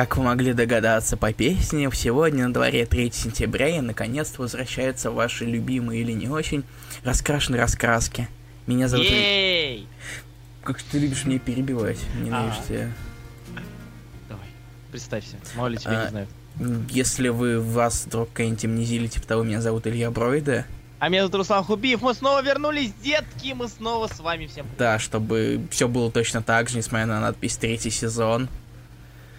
Как вы могли догадаться по песне, сегодня на дворе 3 сентября и наконец-то возвращаются ваши любимые или не очень раскрашенные раскраски. Меня зовут... Ей! Как ты любишь меня перебивать? Ненавижу А. тебя. Давай, представься, мало ли тебя А, не знают. Если вы вас вдруг какая-нибудь амнезили, типа того, меня зовут Илья Бройда, А меня зовут Руслан Хубиев, мы снова вернулись, детки, мы снова с вами всем. да, чтобы все было точно так же, несмотря на надпись третий сезон.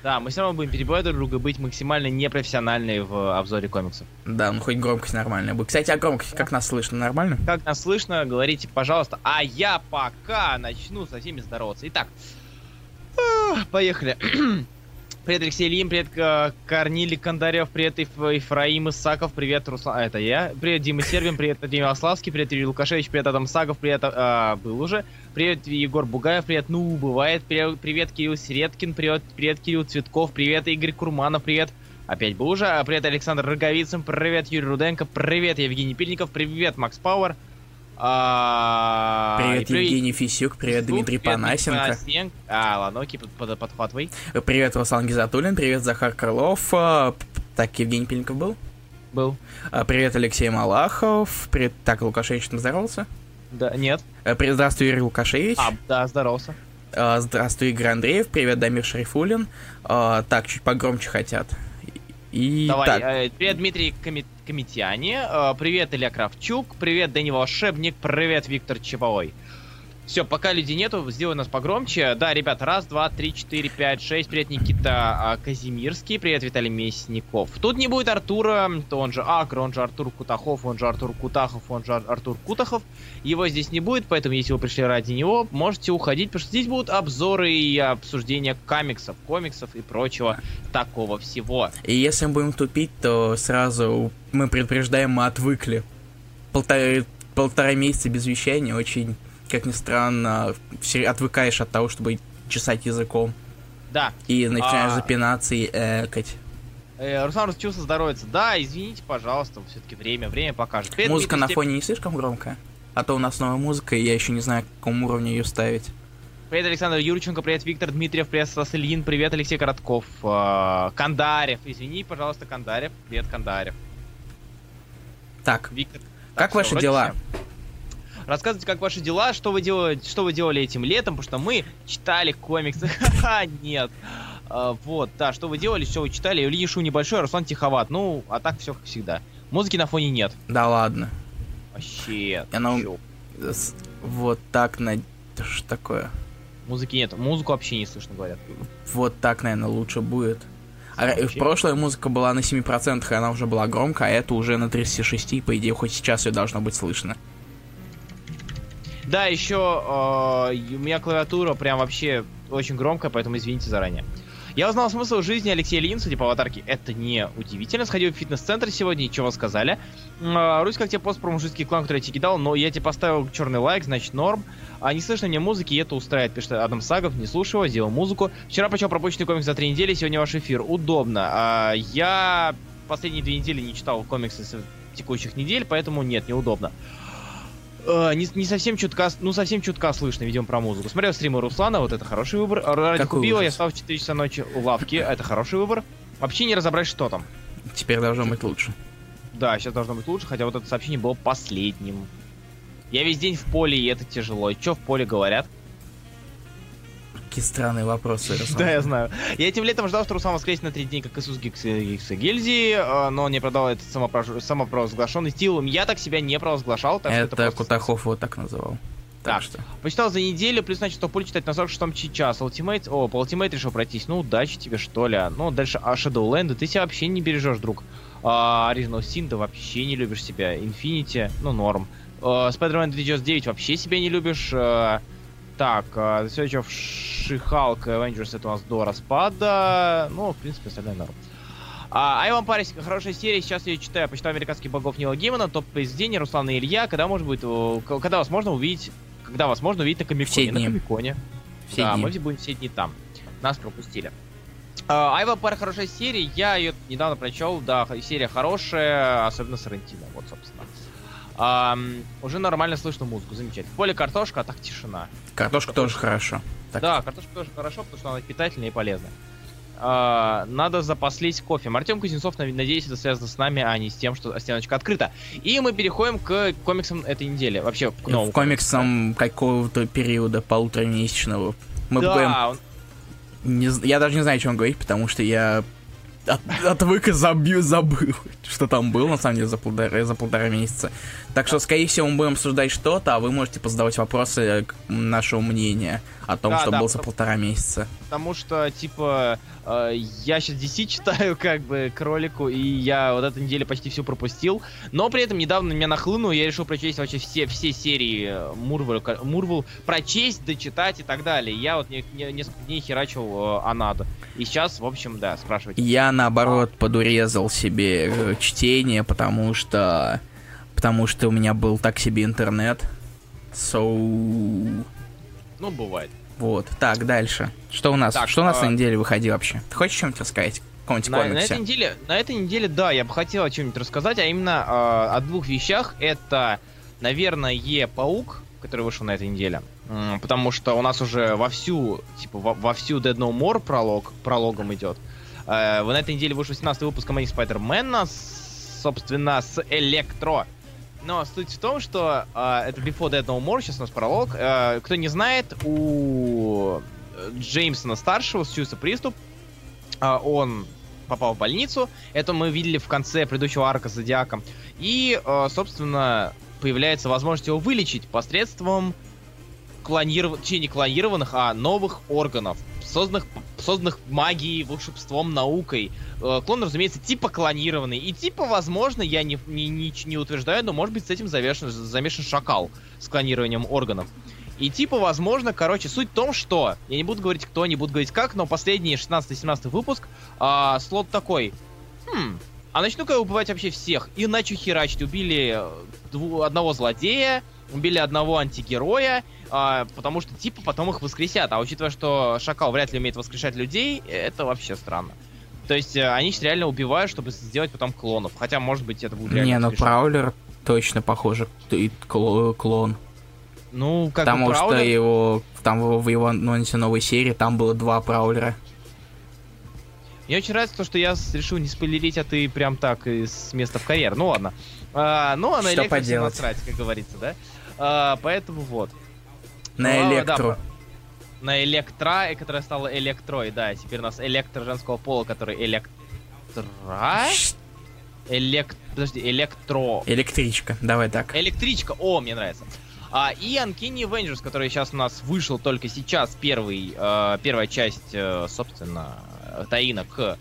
Да, мы все равно будем перебивать друг друга, быть максимально непрофессиональны в обзоре комиксов. Да, ну хоть громкость нормальная будет. Кстати, а громкость, как нас слышно, нормально? Как нас слышно, говорите, пожалуйста. А я пока начну со всеми здороваться. Итак, ах, поехали. Привет, Алексей Ильин, привет, К- Корнилий Кондарев, привет, Ефраим Исаков, привет, Руслан, это я, привет, Дима Сербин, привет, Дима Ославский, привет, Юрий Лукашевич, привет, Адам Сагов, привет, а, был уже, привет, Егор Бугаев, привет, ну, бывает, привет, привет, Кирилл Середкин, привет, привет, Кирилл Цветков, привет, Игорь Курманов, привет, опять был уже, а, привет, Александр Роговицын, привет, Юрий Руденко, привет, Евгений Пильников, привет, Макс Пауэр, а, Привет, и Евгений Фисюк, привет, Дмитрий Панасенко. Панасенко. А, ладно, окей, под, под, подхватывай. Привет, Руслан Гизатуллин, привет, Захар Крылов. а, Так, Евгений Пельников был? Был. А, Привет, Алексей Малахов. Привет, так, Лукашевич там здоровался? Да, нет. Привет, здравствуй, Юрий Лукашевич. А, да, здоровался. Здравствуй, Игорь Андреев. Привет, Дамир Шарифулин. Так, чуть погромче хотят. И Давай, так, э, привет, Дмитрий Коми- Комитяне, э, привет, Илья Кравчук, привет, Дани Волшебник, привет, Виктор Чеповой. Все, пока людей нету, сделай нас погромче. Да, ребят, раз, два, три, четыре, пять, шесть. Привет, Никита а, Казимирский. Привет, Виталий Мясников. Тут не будет Артура, то он же Акр, он же Артур Кутахов, он же Артур Кутахов, он же Ар- Артур Кутахов. Его здесь не будет, поэтому если вы пришли ради него, можете уходить, потому что здесь будут обзоры и обсуждения комиксов, комиксов и прочего такого всего. и если мы будем тупить, то сразу мы предупреждаем, мы отвыкли. Полтора, полтора месяца без вещания очень, как ни странно, все отвыкаешь от того, чтобы чесать языком. Да, И начинаешь А. запинаться и экать. э, Руслан расчувствовал здоровится. Да, извините, пожалуйста, все-таки время, время покажет. Привет, Музыка на Степ- фоне не слишком громкая? А то у нас новая музыка, и я еще не знаю, к какому уровню ее ставить. Привет, Александр Юрченко, привет, Виктор Дмитриев, привет, Стас Ильин, привет, Алексей Коротков, э, Кандарев, извини, пожалуйста, Кандарев, привет, Кандарев. Так, Виктор. Как всё, ваши дела? всё. Рассказывайте, как ваши дела, что вы делали, что вы делали этим летом, потому что мы читали комиксы. Ха-ха, нет. А, вот, да, что вы делали, все вы читали. Илья Шу небольшой, Руслан тиховат. Ну, а так все как всегда. Музыки на фоне нет. да ладно. Вообще. Она Вот так, на... Что такое? Музыки нет. Музыку вообще не слышно, говорят. Вот так, наверное, лучше будет. А Вообще. прошлой музыка была на 7%, и она уже была громкая, а это уже на 36, и, по идее, хоть сейчас ее должно быть слышно. Да, еще у меня клавиатура прям вообще очень громкая, поэтому извините заранее. Я узнал смысл жизни Алексея Ильина, судя по аватарке. Это не удивительно. Сходил в фитнес-центр сегодня, и чего сказали. А, Русь, как тебе пост про мужицкий клан, который я тебе кидал, но я тебе поставил черный лайк, значит норм. А не слышно мне музыки, и это устраивает, пишет Адам Сагов, не слушаю его, сделал музыку. Вчера почел пропущенный комикс за три недели, сегодня ваш эфир. Удобно. А, я последние две недели не читал комиксы с текущих недель, поэтому нет, неудобно. Э, не, не совсем чутка, ну совсем чутка слышно, видимо, про музыку. Смотрел стримы Руслана, вот это хороший выбор. А Ради Какой купила, я ужас. стал в 4 часа ночи у лавки, это хороший выбор. Вообще не разобрать, что там. Теперь должно быть лучше. Да, сейчас должно быть лучше, хотя вот это сообщение было последним. Я весь день в поле, и это тяжело. Что в поле говорят? Какие странные вопросы, Руслан. Да, я знаю. Я этим летом ждал, что Руслан воскреснет на три дня, как Иисус Гикс Гикс и Гильзи, э, но не продал этот самопровозглашенный стилом. Я так себя не провозглашал, так Это просто Кутахов его так называл. Так Так. что... Почитал за неделю, плюс начал топ читать на 46-м час. Ultimate, о, по Ultimate решил пройтись. Ну, удачи тебе, что ли. Ну, дальше а Shadowland, ты себя вообще не бережешь, друг. А, Original Sin, ты вообще не любишь себя. Infinity, ну, норм. А, Spider-Man 2099 вообще себя не любишь. А, так, а, The Search of She-Hulk Avengers это у нас до распада. Ну, в принципе, остальное норм. А, Айван Парис, хорошая серия, сейчас я ее читаю, почитаю американских богов Нила Геймана, топ произведения Руслана и Илья, когда может быть, когда вас можно увидеть, когда вас можно увидеть на Комиконе. На. Комиконе. Все да, дни. мы будем все дни там. Нас пропустили. А, Айва Пар хорошая серия, я ее недавно прочел, да, серия хорошая, особенно с Рентино, вот, собственно. Ам, уже нормально слышно музыку, замечательно. В поле картошка, а так тишина. Картошка тоже хорошо. Так. Да, картошка тоже хорошо, потому что она питательная и полезная. э, надо запаслись кофе. Артем Кузнецов, надеюсь, это связано с нами, а не с тем, что стеночка открыта. И мы переходим к комиксам этой недели. Вообще, к новому. К комиксам какого-то периода полуторамесячного. Мы да, будем... он... Не, я даже не знаю, о чем говорить, потому что я от, отвык и забью, забыл, что там было, на самом деле, за полтора, за полтора месяца. Так что, скорее всего, мы будем обсуждать что-то, а вы можете позадавать вопросы нашего мнения о том, да, что да, было за полтора месяца. Потому что, типа, э, я сейчас DC читаю, как бы, кролику, и я вот эту неделю почти все пропустил. Но при этом недавно меня нахлынул, я решил прочесть вообще все, все серии Мурвел, Мурвел, прочесть, дочитать и так далее. Я вот не, не, несколько дней херачил э, Анада. И сейчас, в общем, да, спрашивайте. Я, наоборот, подурезал себе э, чтение, потому что потому что у меня был так себе интернет. So... Ну, бывает. Вот, так, дальше. Что у нас? Так, что у нас а... на неделе выходило вообще? Ты хочешь что-нибудь рассказать? на, на этой неделе, на этой неделе, да, я бы хотел о чем-нибудь рассказать, а именно э, о двух вещах. Это, наверное, Е-паук, который вышел на этой неделе. М- потому что у нас уже вовсю, типа, во- вовсю Dead No More пролог, прологом идет. Э, на этой неделе вышел 18 выпуск Amazing Spider-Man, собственно, с Электро. Но суть в том, что э, это Before Dead No More, сейчас у нас пролог. Э, кто не знает, у Джеймсона старшего случился приступ. Э, он попал в больницу. Это мы видели в конце предыдущего арка с Зодиаком. И, э, собственно, появляется возможность его вылечить посредством клониров... не клонированных, а новых органов созданных, созданных магией, волшебством, наукой. Э, клон, разумеется, типа клонированный. И типа, возможно, я не, не, не, не утверждаю, но может быть с этим замешан, замешан шакал с клонированием органов. И типа, возможно, короче, суть в том, что... Я не буду говорить кто, не буду говорить как, но последний 16-17 выпуск, а, слот такой. Хм, а начну-ка убивать вообще всех. И начали херачить. Убили э, дву- одного злодея, убили одного антигероя, а, потому что типа потом их воскресят. А учитывая, что Шакал вряд ли умеет воскрешать людей, это вообще странно. То есть э, они реально убивают, чтобы сделать потом клонов. Хотя, может быть, это будет реально Не, ну Праулер точно похоже клон. Ну, как Потому бы Праулер... что его, там в его анонсе новой серии там было два Праулера. Мне очень нравится то, что я решил не спойлерить, а ты прям так из места в карьер. Ну ладно. А, ну, а на Что поделать? насрать, как говорится, да? А, поэтому вот. На ну, электро. Да, на электро, которая стала электрой, да. Теперь у нас электро женского пола, который электро... Элект... Подожди, электро... Электричка, давай так. Электричка, о, мне нравится. А, и Uncanny Avengers, который сейчас у нас вышел только сейчас, первый, э, первая часть, э, собственно, таина к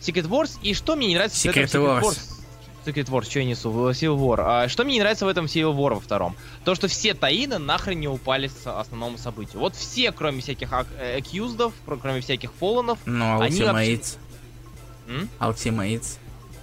Secret Wars. И что мне не нравится Secret, в этом Secret Wars? Secret Wars, что я несу? Civil War. А, что мне не нравится в этом Civil War во втором? То, что все таины нахрен не упали с основному событию. Вот все, кроме всяких акьюздов, кроме всяких фолланов, Ну, Ultimates. Вообще... Ultimates.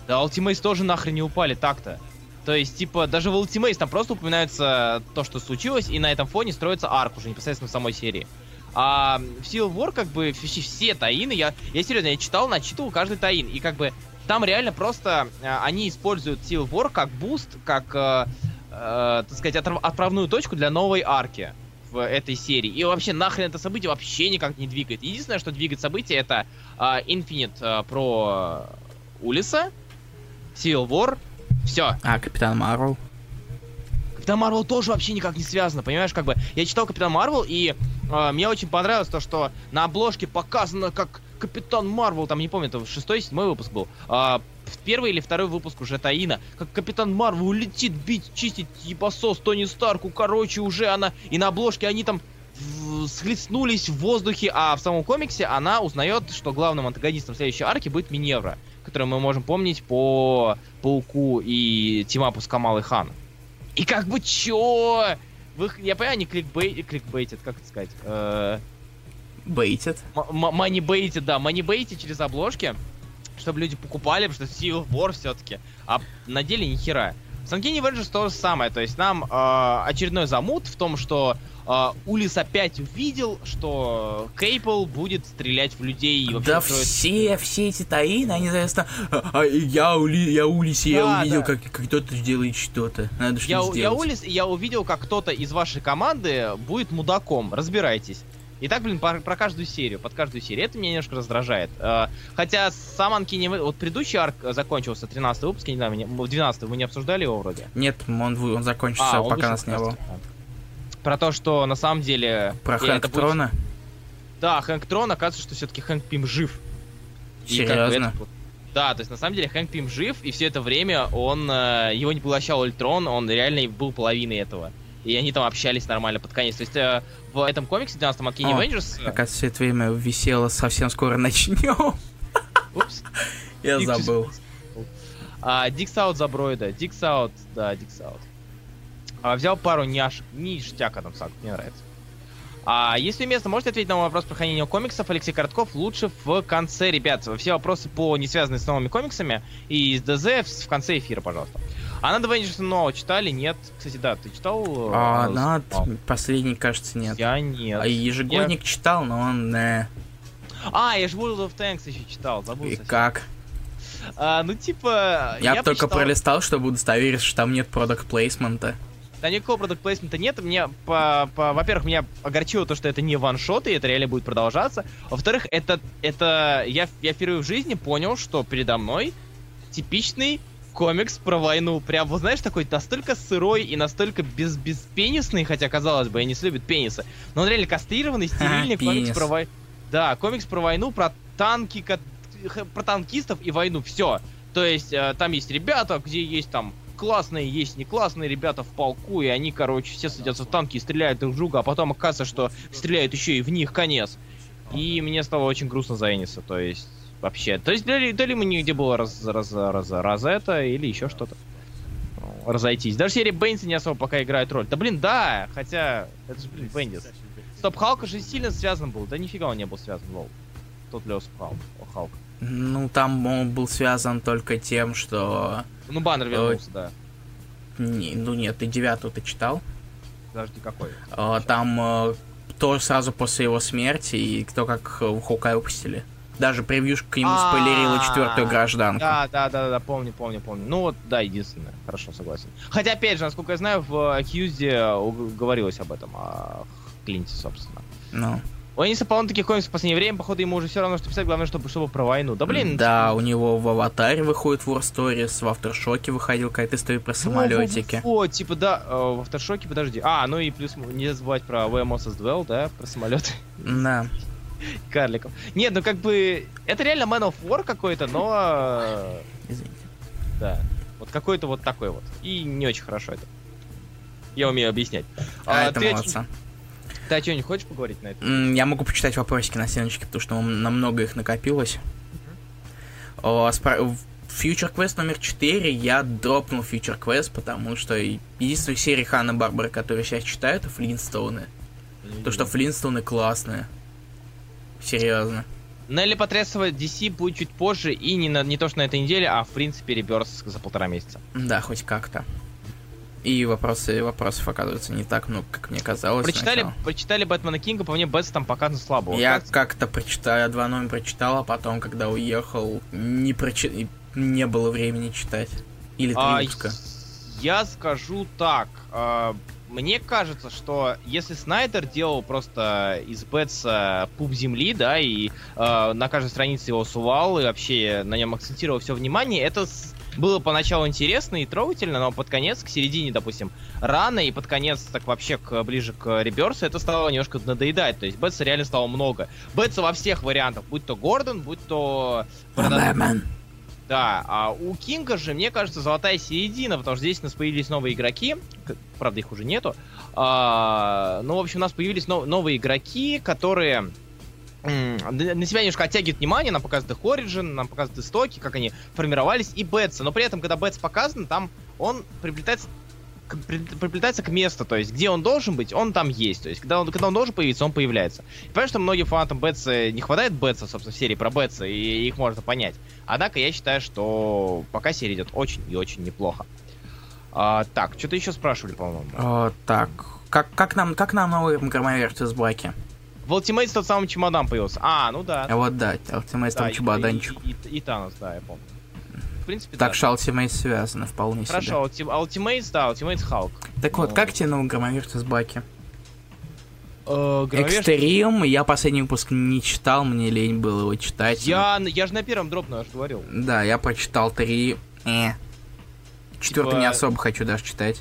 Да, Ultimates тоже нахрен не упали так-то. То есть, типа, даже в Ultimates там просто упоминается то, что случилось, и на этом фоне строится арк уже непосредственно в самой серии. А в Civil War, как бы, все, все tie-in ы, я, я серьезно, я читал, начитывал каждый tie-in, и как бы там реально просто э, они используют Civil War как буст, как, э, э, так сказать, отправную точку для новой арки в этой серии. И вообще нахрен это событие вообще никак не двигает. Единственное, что двигает событие, это э, Infinite э, про Улисса, Civil War, все. А, Капитан Марвел? Капитан Марвел тоже вообще никак не связано, понимаешь, как бы я читал Капитан Марвел, и э, мне очень понравилось то, что на обложке показано, как Капитан Марвел, там не помню, это шестой, седьмой выпуск был. А, первый или второй выпуск уже Таина. Как Капитан Марвел летит бить, чистить ебасос Тони Старку. Короче, уже она... И на обложке они там схлестнулись в воздухе, а в самом комиксе она узнает, что главным антагонистом следующей арки будет Миневра, которую мы можем помнить по Пауку и Тимапу с Камалой Хан. И как бы чё? Вы, я понимаю, они кликбей, кликбейтят, как это сказать? Э, Бейтит. Манибейтит, да, манибейтит через обложки, чтобы люди покупали, потому что Civil War все-таки. А на деле ни хера. С Uncanny Avengers то же самое, то есть нам э, очередной замут в том, что э, Улис опять увидел, что Кейпл будет стрелять в людей. И да строит... все, все эти таины, они, соответственно, а, а, я, Ули, я Улис, да, я увидел, да. как, как кто-то делает что-то. Надо что-то я, сделать. Я Улис, я увидел, как кто-то из вашей команды будет мудаком. Разбирайтесь. И так, блин, про каждую серию, под каждую серию. Это меня немножко раздражает. Э, хотя сам Valley- Вот предыдущий арк закончился, 13 выпуск, я не знаю, мы не- в 12 вы не обсуждали его вроде? Нет, он, он закончился, А, он пока нас не было. Про то, что на самом деле... Про Хэнк это будет- Трона? Да, Хэнк Трон, оказывается, что все-таки Хэнк Пим жив. И как бы Серьезно? это Да, то есть на самом деле Хэнк Пим жив, и все это время он э, его не поглощал Ультрон, он реально был половиной этого. И они там общались нормально под конец. То есть э, в этом комиксе 12-м от Kenny Avengers... э, все это время висело, совсем скоро начнем. Упс. Я Дик забыл. А, Дикс Аут за Бройда. Дикс Аут, да, Дикс Аут. А, взял пару няшек. Ништяка там сак, мне нравится. А если место, можете ответить на мой вопрос про хранение комиксов? Алексей Коротков лучше в конце, ребят. Все вопросы по не связанные с новыми комиксами и с ДЗ в конце эфира, пожалуйста. А надо нового читали? Нет. Кстати, да, ты читал? А, э, над а, последний, кажется, нет. Я нет. А ежегодник читал, но он... э, А, я же World of Tanks еще читал, забыл И совсем. как? А, ну, типа... Я, только почитал- пролистал, чтобы удостовериться, что там нет продукт плейсмента. Да никакого продукт плейсмента нет. Мне, по, по- во-первых, меня огорчило то, что это не ваншот, и это реально будет продолжаться. Во-вторых, это, это я, я впервые в жизни понял, что передо мной типичный комикс про войну. Прям, вот знаешь, такой настолько сырой и настолько без, беспенисный, хотя, казалось бы, они не любят пенисы. Но он реально кастрированный, стерильный комикс пенис. про войну. Да, комикс про войну, про танки, про танкистов и войну. Все. То есть, э, там есть ребята, где есть там классные, есть не классные ребята в полку, и они, короче, все садятся в танки и стреляют друг в друга, а потом оказывается, что стреляют еще и в них конец. И мне стало очень грустно за Эниса, то есть вообще. То есть, то ли, ему нигде было раз, раз, раз, раз это, или еще что-то. Разойтись. Даже серия Бейнса не особо пока играет роль. Да блин, да, хотя это же, блин, Бендис. Стоп, Халка же сильно связан был. Да нифига он не был связан, лол. Тот Леос Халк. Халк. Ну, там он был связан только тем, что... Ну, баннер вернулся, да. Не, ну нет, ты девятую ты читал. Подожди, какой? А, Там э, то сразу после его смерти, и кто как э, Хоукай выпустили. Даже превьюшка к нему А, спойлерила четвертую гражданку. Да, да, да, да, помню, помню, помню. Ну вот, да, единственное. Хорошо, согласен. Хотя, опять же, насколько я знаю, в Хьюзде говорилось об этом, о Клинте, собственно. Ну, У Эниса полно таких комиксов в последнее время, походу, ему уже все равно, что писать, главное, чтобы, чтобы про войну. Да блин, да, у него в Аватаре выходит War Stories, в Авторшоке выходил какая-то история про самолетики. О, типа, да, э, в авторшоке, подожди. А, ну и плюс не забывать про Moses Dwell, да, про самолеты Да. карликов. Нет, ну как бы, это реально Man of War какой-то, но... э, Извините. Да. Вот какой-то вот такой вот. И не очень хорошо это. Я умею объясннять. А, это ты, молодца. ты о чем-нибудь хочешь поговорить на это? Я могу почитать вопросики на стеночке, потому что намного их накопилось. О, в Future Quest номер 4 я дропнул Future Quest, потому что единственная серия Ханна Барбара, которую я сейчас читаю, это Флинстоуны. То, что Флинстоуны классные. Серьезно. Нелли Потрясова DC будет чуть позже, и не, на, не то, что на этой неделе, а в принципе реберс за полтора месяца. Да, хоть как-то. И вопросы, вопросов оказывается не так много, как мне казалось. Прочитали, сначала. прочитали Бэтмена Кинга, по мне Бэтс там показан слабо. Вот Я как- как-то прочитал, я два номера прочитал, а потом, когда уехал, не, прочи... не было времени читать. Или три А, выпуска. я скажу так. а, мне кажется, что если Снайдер делал просто из Бэтса пуп земли, да, и а, на каждой странице его сувал, и вообще на нем акцентировал все внимание, это было поначалу интересно и трогательно, но под конец, к середине, допустим, рано, и под конец, так вообще к, ближе к Реберсу, это стало немножко надоедать. То есть Бэтса реально стало много. Бэтса во всех вариантах, будь то Гордон, будь то... Бэтмен. Да, а у Кинга же, мне кажется, золотая середина, потому что здесь у нас появились новые игроки, правда, их уже нету. А, ну, в общем, у нас появились нов- новые игроки, которые на себя немножко оттягивают внимание, нам показывают их Origin, нам показывают истоки, как они формировались, и Бетса. Но при этом, когда Бетс показан, там он приплетается к- при- приплетается к месту, то есть где он должен быть, он там есть. То есть когда он, когда он должен появиться, он появляется. И понятно, что многим фанатам Бетса не хватает Бетса, собственно, в серии про Бетса, и их можно понять. Однако я считаю, что пока серия идет очень и очень неплохо. А, так, что-то еще спрашивали, по-моему. О, так, как, как нам, как нам новый громоверт из Баки? В Ultimate тот самый чемодан появился. А, ну да. А вот да, Ultimate Да, там и- чемоданчик. И, и- и Танос, да, я помню. Принципе, Так да. что Ultimate связано вполне себе. Хорошо, Ulti- Ultimate, да, Ultimate Hulk. Так вот, Ну. как тебе новый громоверт из Баки? Э, Экстрим, я последний выпуск не читал, мне лень было его читать. Я, я же на первом дропну, я же говорил. Да, я прочитал три. Э. Четвертый Типа- не особо хочу даже читать.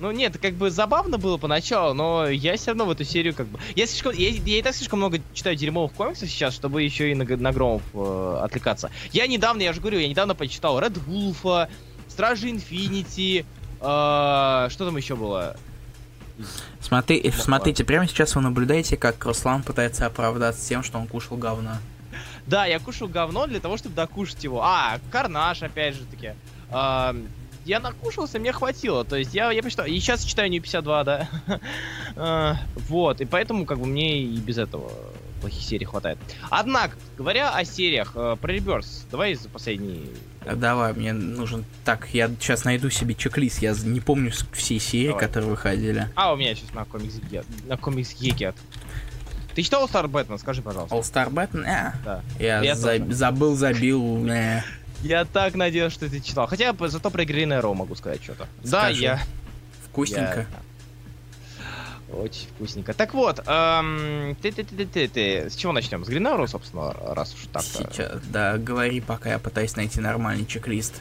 Ну нет, как бы забавно было поначалу, но я все равно в эту серию как бы... Я слишком... Я, я и так слишком много читаю дерьмовых комиксов сейчас, чтобы еще и на, на Громов э, отвлекаться. Я недавно, я же говорю, я недавно почитал Ред Вулфа, Стражи Инфинити, э, что там еще было? Смотри, Ну, смотрите, прямо сейчас вы наблюдаете, как Руслан пытается оправдаться тем, что он кушал говно. Да, я кушал говно для того, чтобы докушать его. А, Карнаж, опять же таки. А, я накушался, мне хватило. То есть я, я посчитал. И сейчас читаю не 52, да. А, вот, и поэтому как бы мне и без этого плохих серий хватает. Однако, говоря о сериях, э, про Реберс, давай за последний... А, Давай, мне нужен... Так, я сейчас найду себе чек-лист, я не помню все серии, Давай. которые выходили. А, у меня сейчас на комикс на комикс Гекет. Ты читал Стар Бэтмен, скажи, пожалуйста. All Star Batman? Э, Да. я Я за- забыл, забил. Я так надеюсь, что ты читал. Хотя бы зато про Green Arrow могу сказать что-то. Да, я... Вкусненько. Я- Очень вкусненько. Так вот, эм, ты, ты, ты, ты, ты, ты, с чего начнем? С Гринару, собственно, раз уж так. Сейчас, да, говори, пока я пытаюсь найти нормальный чек-лист.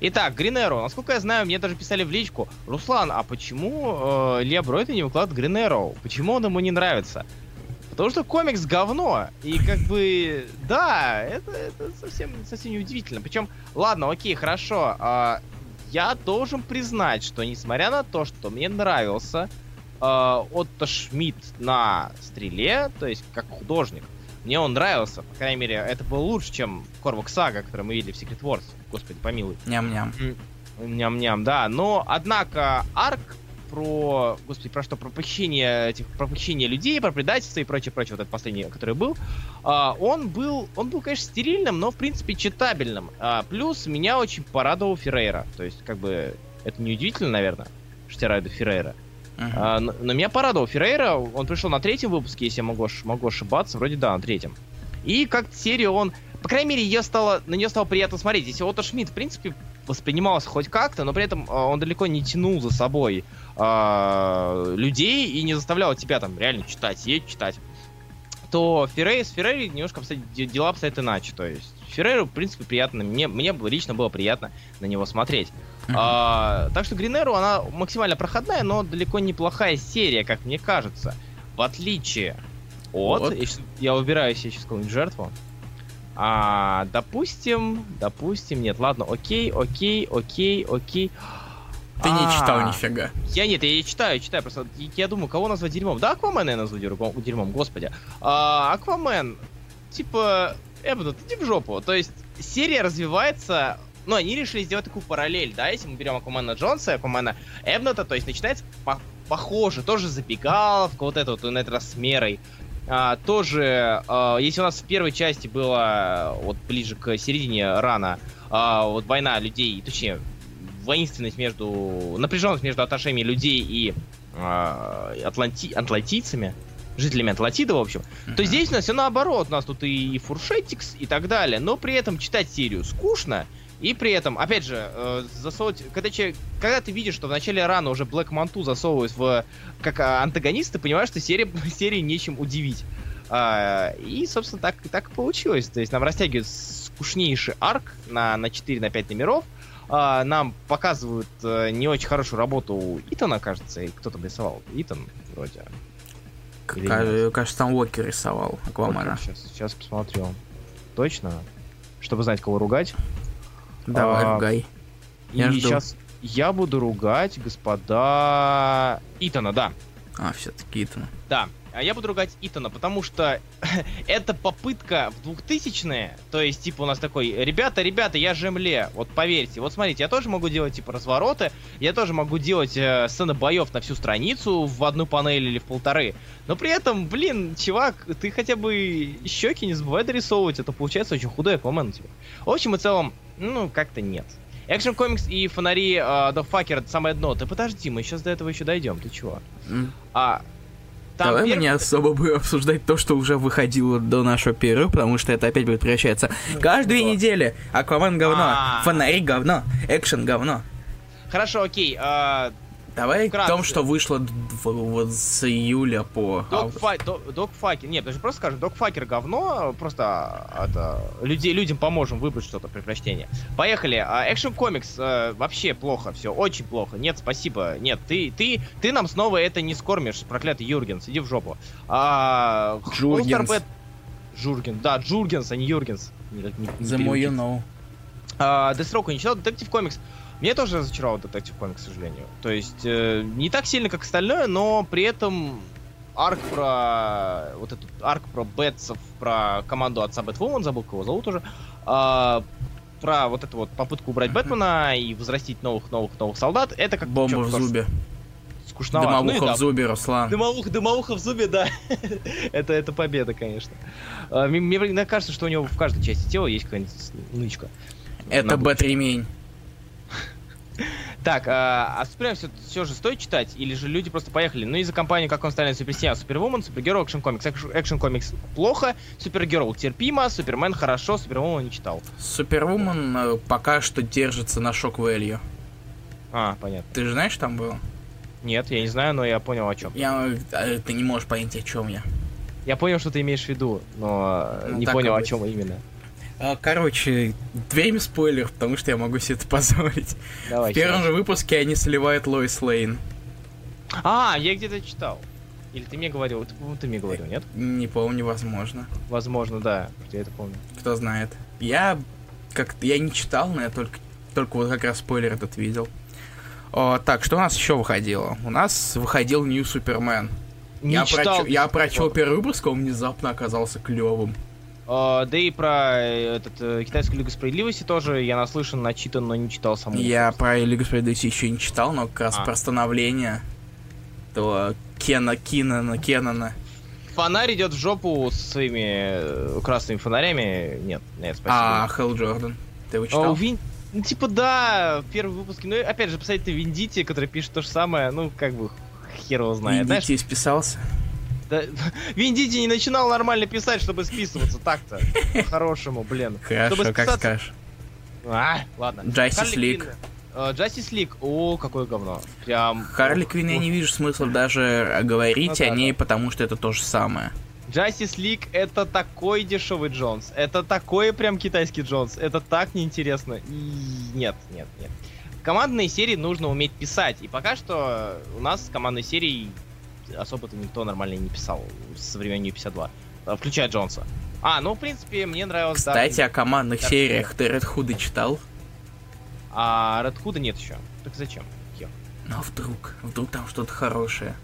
Итак, Гринеро, насколько я знаю, мне даже писали в личку, Руслан, а почему э, Илья Бройта не выкладывает Гринеро? Почему он ему не нравится? Потому что комикс говно. И как бы, да, это, это совсем, совсем неудивительно. Причем, ладно, окей, хорошо. а, я должен признать, что несмотря на то, что мне нравился э, Отто Шмидт на стреле, то есть как художник, мне он нравился. По крайней мере, это было лучше, чем Корвак Сага, который мы видели в Secret Wars. Господи, помилуй. Ням-ням. Ням-ням, да. Но, однако, арк про, господи, про что? Про похищение этих, про похищение людей, про предательство и прочее, прочее, вот этот последний, который был, а, он был, он был, конечно, стерильным, но, в принципе, читабельным. А, плюс меня очень порадовал Феррейра. То есть, как бы, это неудивительно, наверное, что тебя радует Феррейра. Мгм. А, но, но меня порадовал Феррейра, он пришел на третьем выпуске, если я могу, могу ошибаться, вроде да, на третьем. И как серию он, по крайней мере, ее стало, на нее стало приятно смотреть. Если Отто Шмидт, в принципе, воспринимался хоть как-то, но при этом а, он далеко не тянул за собой а, людей и не заставлял тебя там реально читать, сидеть, читать то Феррей, с Феррей немножко обстоят- де- дела обстоят иначе. То есть Феррейру, в принципе, приятно. Мне, мне лично было приятно на него смотреть. Мгм. А, так что Гринеру, она максимально проходная, но далеко неплохая серия, как мне кажется. В отличие от... От? Я, я выбираю себе сейчас какую-нибудь жертву. А, допустим, допустим, нет, ладно, окей, окей, окей, окей. Ты не А, читал нифига. Я нет, я читаю, читаю, просто я, думаю, кого назвать дерьмом. Да, Аквамена я назову дерьмом, господи. А, Аквамен, типа, Эбнут, иди в жопу. То есть, серия развивается ну, они решили сделать такую параллель, да, если мы берем Аквамена Джонса и Аквамена Эбната, то есть начинается по- похоже, тоже забегаловка, вот это вот, на этот раз с мерой. А, тоже, а, если у нас в первой части было, вот ближе к середине рана, а, вот война людей, точнее, воинственность между, напряженность между отношениями людей и а, атланти, атлантийцами, жителями Атлантиды, в общем, то Мгм. здесь у нас все наоборот. У нас тут и, и фуршетикс и так далее. Но при этом читать серию скучно. И при этом, опять же, э, засовывать... Когда, че- когда ты видишь, что в начале рана уже Блэк Манту засовывают в, как а, антагонист, ты понимаешь, что серия, серии нечем удивить. А, и, собственно, так, так и получилось. То есть нам растягивают скучнейший арк на, на 4 на 5 номеров. А, нам показывают э, не очень хорошую работу у Итана, кажется, и кто там рисовал? Итан, вроде. К-? Кажется, там Уокер рисовал Аквамена. Сейчас, сейчас посмотрю. Точно? Чтобы знать, кого ругать. Давай, А, ругай. И Я жду. сейчас я буду ругать господа Итана, да. А, все-таки это. Да. А я буду ругать Итана, потому что это попытка в 2000-е, то есть, типа, у нас такой, ребята, ребята, я Жемле, вот поверьте, вот смотрите, я тоже могу делать, типа, развороты, я тоже могу делать э, сцены боев на всю страницу в одну панель или в полторы, но при этом, блин, чувак, ты хотя бы щеки не забывай дорисовывать, это получается очень худой Аквамен у тебя. В общем и целом, ну, как-то нет. Экшн комикс и фонари э, The Fucker это самое дно. Ты подожди, мы сейчас до этого еще дойдем, ты чего? М, А, там Давай мы первый- не особо будем обсуждать то, что уже выходило до нашего перерыва, потому что это опять будет превращаться. Каждые да. недели Аквамен говно, А. фонари говно, экшен говно. Хорошо, окей. а, Давай Вкратце. о том, что вышло в- вот с июля по август. Догфа- до- Догфакер. Нет, даже просто скажем, догфакер говно, просто а, это, людей, людям поможем выбрать что-то при прочтении. Поехали. А, Action Comics э, вообще плохо, все, очень плохо. Нет, спасибо. Нет, ты, ты, ты нам снова это не скормишь, проклятый Юргенс, иди в жопу. А, Джургенс. Bat- Джурген, да, Джургенс, а не Юргенс. Никак не- не The more you know. А, я не читал, Detective Comics. Мне тоже разочаровал Detective Comics, к сожалению. То есть, э, не так сильно, как остальное, но при этом арк про... Вот этот арк про Бетсов, про команду отца Бэтвумен, забыл, кого зовут уже, а, про вот эту вот попытку убрать. Бэтмена и возрастить новых-новых-новых солдат, это как Бомба в зубе. скучновато. Ну Дымовуха да, в зубе, Руслан. Дымовуха, дымовуха в зубе, да. это, это победа, конечно. А, Мне, мне кажется, что у него в каждой части тела есть какая-нибудь нычка. Это бэт-ремень. Так, а, а Супермен все, все же стоит читать? Или же люди просто поехали? Ну, из-за компании, как он станет Суперсия, Superwoman, Supergirl, Action Comics. Action Comics плохо, Supergirl терпимо, Супермен хорошо, Superwoman не читал. Superwoman э, пока что держится на shock value. А, понятно. Ты же знаешь, там было? Нет, я не знаю, но я понял о чем. Я, э, ты не можешь понять, о чем я. Я понял, что ты имеешь в виду, но э, Ну, не понял, о быть. чем именно. А, Короче, время спойлер, потому что я могу себе это позволить. Давай. В первом читай. же выпуске они сливают Лоис Лейн. А, я где-то читал. Или ты мне говорил? Ты, ты мне говорил, нет? Не помню, возможно. Возможно, да. Я это помню. Кто знает. Я как я не читал, но я только, только вот как раз спойлер этот видел. О, так, что у нас еще выходило? У нас выходил New Superman. Не я, читал. прочел, я прочел первый выпуск, а он внезапно оказался клевым. А, да и про э, этот, э, китайскую лигу справедливости тоже я наслышан, начитан, но не читал саму. Я про Лигу Справедливости еще не читал, но как раз А. про становление то Кена Кинана Кеннана. Фонарь идет в жопу со своими э, красными фонарями. Нет, нет, А спасибо. Хелл Джордан. Ты его А, читал? у Вин- ну, типа, да, первый выпуск. Ну, и опять же, посмотрите Виндити, который пишет то же самое, ну, как бы, хер его знает. Видите, списался. Да, Виндити не начинал нормально писать, чтобы списываться так-то. По-хорошему, блин. Хорошо, Чтобы как скажешь. А, ладно. League. Квинн. Э, Justice League. О, какое говно. Прям... Харли Квинн я не вижу смысла даже говорить Ну о да, ней, потому что это то же самое. Justice League это такой дешевый Джонс. Это такой прям китайский Джонс. Это так неинтересно. И нет, нет, нет. Командные серии нужно уметь писать. И пока что у нас командной серии особо-то никто нормально не писал со времен New 52. э, Включая Джонса. А, ну, в принципе, мне нравилось... Кстати, Dark- о командных Dark сериях ты Red Hood читал? А Red Hood нет еще. Так зачем? Хер. Ну а вдруг? Вдруг там что-то хорошее.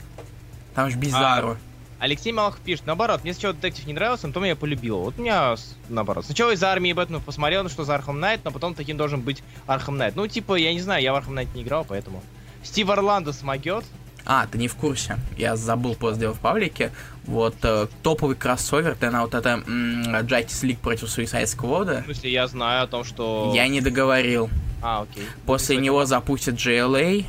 Там же Бизарро. Алексей Малахов пишет, наоборот, мне сначала детектив не нравился, но потом я полюбил. Вот у меня наоборот. Сначала из армии Бэтмена посмотрел, ну, что за Arkham Knight, но потом таким должен быть Arkham Knight. Ну, типа, я не знаю, я в Arkham Knight не играл, поэтому... Стив Орландо смогет. А, ты не в курсе. Я забыл пост сделать в паблике. Вот э, топовый кроссовер, ты на вот это Justice League против Suicide В Squad. смысле, я знаю о том, что... Я не договорил. А, окей. После Ну, него запустят JLA,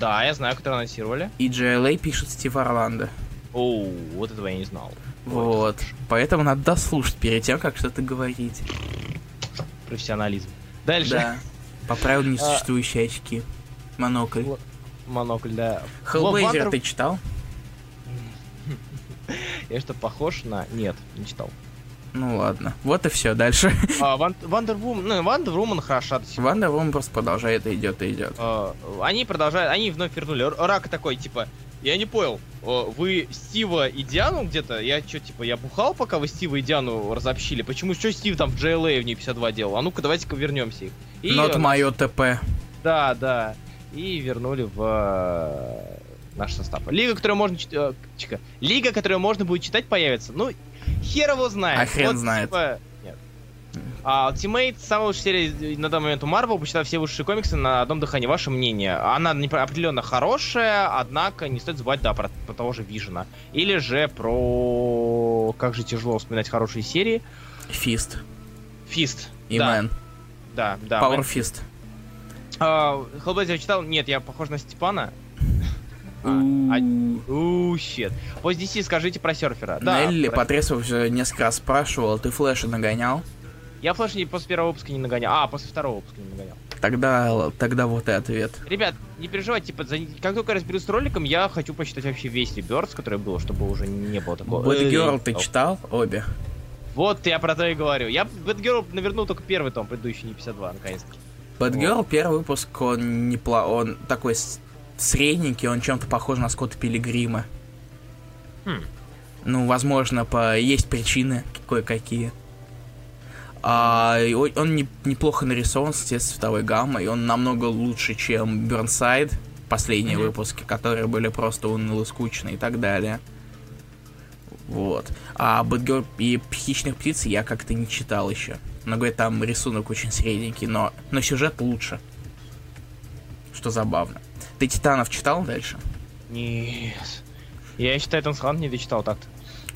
Да, я знаю, который анонсировали. и JLA пишет Стив Орландо. Оу, вот этого я не знал. Вот. Поэтому надо дослушать перед тем, как что-то говорить. Профессионализм. Дальше. Да. Поправил несуществующие очки. Монокль. Монокль, да. Wonder- ты читал? Я что, похож на... Нет, не читал. Ну ладно. Вот и все. Дальше. А, Won- Wonder Woman... Ну, Wonder Woman хороша до сих пор. Wonder Woman просто продолжает, и идет, и идет. Э, они продолжают, они вновь вернули. Рака такой, типа, я не понял, вы Стива и Диану где-то? Я что, типа, я бухал, пока вы Стива и Диану разобщили? Почему, что Стив там в JLA в New 52 делал? А ну-ка, давайте-ка вернемся их. И, Not мое ТП. Да, да. И вернули в э, наш состав. Лига, которую можно чит- э. Лига, которую можно будет читать, появится. Ну, хер его знает. А хрен знает. типа, нет. А, Ultimate, самая лучшая серия на данный момент у Marvel, посчитав все высшие комиксы на одном дыхании. Ваше мнение? Она определенно хорошая, однако не стоит забывать, да, про, про того же Вижена. Или же про... Как же тяжело вспоминать хорошие серии. Фист. Фист. И да, Мэн. да, да. Power. Fist. А, я читал? Нет, я похож на Степана. А, а- Ууу, щет. По DC скажите про серфера. Да, Нелли уже несколько раз спрашивал, ты флеша нагонял? Я флеш не после первого выпуска не нагонял. А, после второго выпуска не нагонял. Тогда, тогда вот и ответ. Ребят, не переживайте, типа, за... как только я разберусь с роликом, я хочу почитать вообще весь Rebirth, который был, чтобы уже не было такого. Bad «Эй, Girl ты стоп». читал обе? Вот я про то и говорю. Я Bad Girl навернул только первый том, предыдущий, не 52, наконец-таки. Bad Вот. Первый выпуск, он не пла... он такой средненький, он чем-то похож на Скотта Пилигрима. Хм. Ну, возможно, по... есть причины кое-какие. А, он не- неплохо нарисован с цветовой гаммой, он намного лучше, чем Burnside, последние Мгм. выпуски, которые были просто уныло скучные и так далее. Вот. Batgirl и Хищных птиц я как-то не читал еще. Но, говорит, там рисунок очень средненький, но, но сюжет лучше. Что забавно. Ты Титанов читал дальше? Нет. Я считаю, Titans Hunt не дочитал так-то.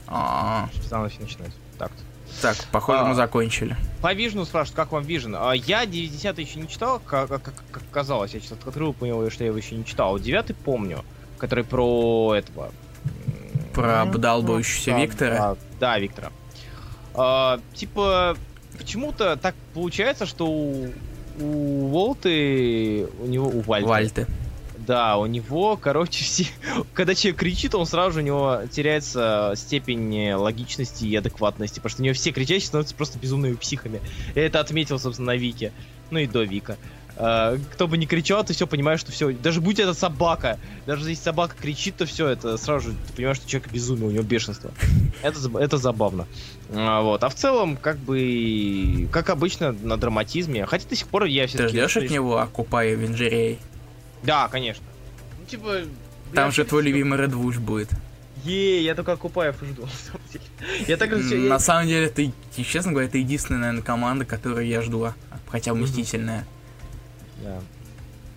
А, Титан вообще начинается. Так-то. так, похоже, А. мы закончили. По Vision у спрашивают, как вам Vision? А, я 90 еще не читал, как, как, как- казалось. Я сейчас открыл, понял, что я его еще не читал. Девятый помню, который про этого... Про обдалбывающегося да, Виктора? Да, Виктора. А, типа, почему-то так получается, что у, у Волты, у него, у Вальты, Вальты. да, у него, короче, все... Когда человек кричит, он сразу же у него теряется степень логичности и адекватности, потому что у него все кричащие становятся просто безумными психами. Я это отметил, собственно, на Вике. Ну и до Вика. А, Кто бы ни кричал, ты все понимаешь, что все. Даже будь это собака, даже если собака кричит, то все, это сразу же ты понимаешь, что человек безумный, у него бешенство. Это, это забавно. А, вот. А в целом, как бы, как обычно, на драматизме. Хотя до сих пор я Ты все-таки... ждешь от него Окупай Венжерей? Да, конечно. Ну, типа... Там же твой любимый Редвуш будет. Е, я только Купаев жду. на самом деле. Я так раз- На я- самом деле, ты, честно говоря, это единственная, наверное, команда, которую я жду. а, Хотя Мгм. вместительная. Да.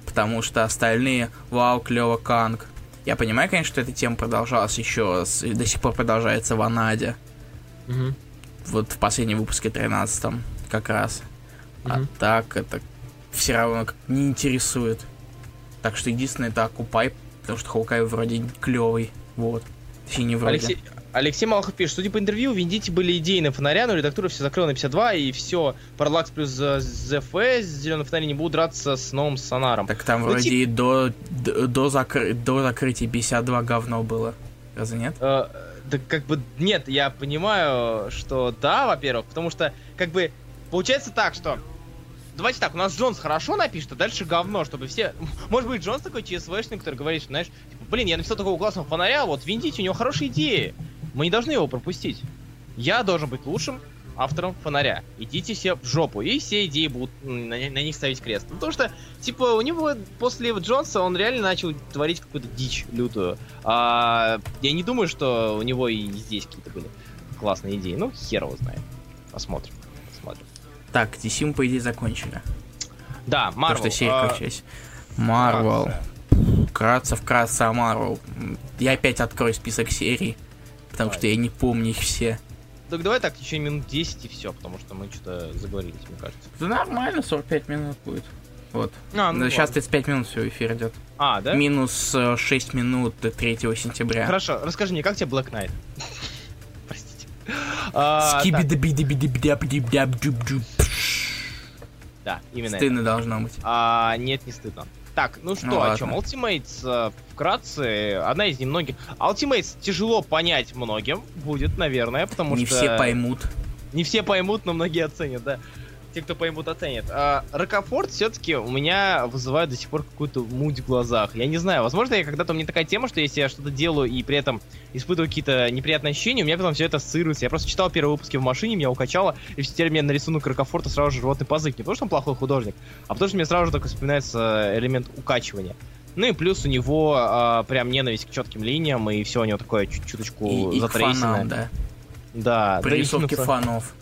Потому что остальные, вау, клево, Канг. Я понимаю, конечно, что эта тема продолжалась еще, до сих пор продолжается в Анаде. Мгм. Вот в последнем выпуске 13 как раз. А Мгм. так это все равно не интересует. Так что единственное это Окупай, потому что Хоукай вроде клевый. Вот. Точнее, не вроде. Алексей, Алексей Малахов пишет, судя по интервью, у Виндити были идеи на фонаря, но редактура все закрыла на 52, и все, Паралакс плюс э, ЗФС, Зеленый фонарь не будут драться с новым сонаром. Так там Ну, вроде тип- и до, до, до, закры- до закрытия 52 говно было. Разве нет? Э, да как бы, нет, я понимаю, что да, во-первых, потому что, как бы, получается так, что... Давайте так, у нас Джонс хорошо напишет, а дальше говно, чтобы все... Может быть, Джонс такой ЧСВшник, который говорит, что, знаешь, типа, блин, я написал такого классного фонаря, вот, Виндити, у него хорошие идеи. Мы не должны его пропустить. Я должен быть лучшим автором фонаря. Идите все в жопу. И все идеи будут на, на них ставить крест. Потому что, типа, у него после Джонса он реально начал творить какую-то дичь лютую. А, я не думаю, что у него и здесь какие-то были классные идеи. Ну, хер его знает. Посмотрим. Посмотрим. Так, DC мы, по идее, закончили. Да, То, Марвел. что серия а. Марвел. Вкратце, вкратце о Марвел. Я опять открою список серий, потому что я не помню их все. Так давай так, еще минут 10 и все, потому что мы что-то заговорились, мне кажется. Да нормально, 45 минут будет. Вот. А, ну Сейчас ладно. 35 минут все эфир идет. А, да? Минус э, 6 минут 3 сентября. Хорошо, расскажи мне, как тебе Black Knight? Простите. А. Да, именно это. Стыдно должно быть. А, нет, не стыдно. Так, ну что, о ладно. чем? Ultimates, э, вкратце, одна из немногих... Ultimates тяжело понять многим будет, наверное, потому Не что... все поймут. Не все поймут, но многие оценят, да. Те, кто поймут, оценят. А, Рокофорт все-таки у меня вызывает до сих пор какую-то муть в глазах. Я не знаю, возможно, я когда-то у меня такая тема, что если я что-то делаю и при этом испытываю какие-то неприятные ощущения, у меня потом все это ассоциируется. Я просто читал первые выпуски в машине, меня укачало, и теперь мне на рисунок Рокофорта сразу же рвотный позык. Не потому, что он плохой художник, а потому, что мне сразу же только вспоминается элемент укачивания. Ну и плюс у него а, прям ненависть к четким линиям, и все у него такое чуть чуточку И, и к фанам, да. Да, да, Прорисовки именно- фанов.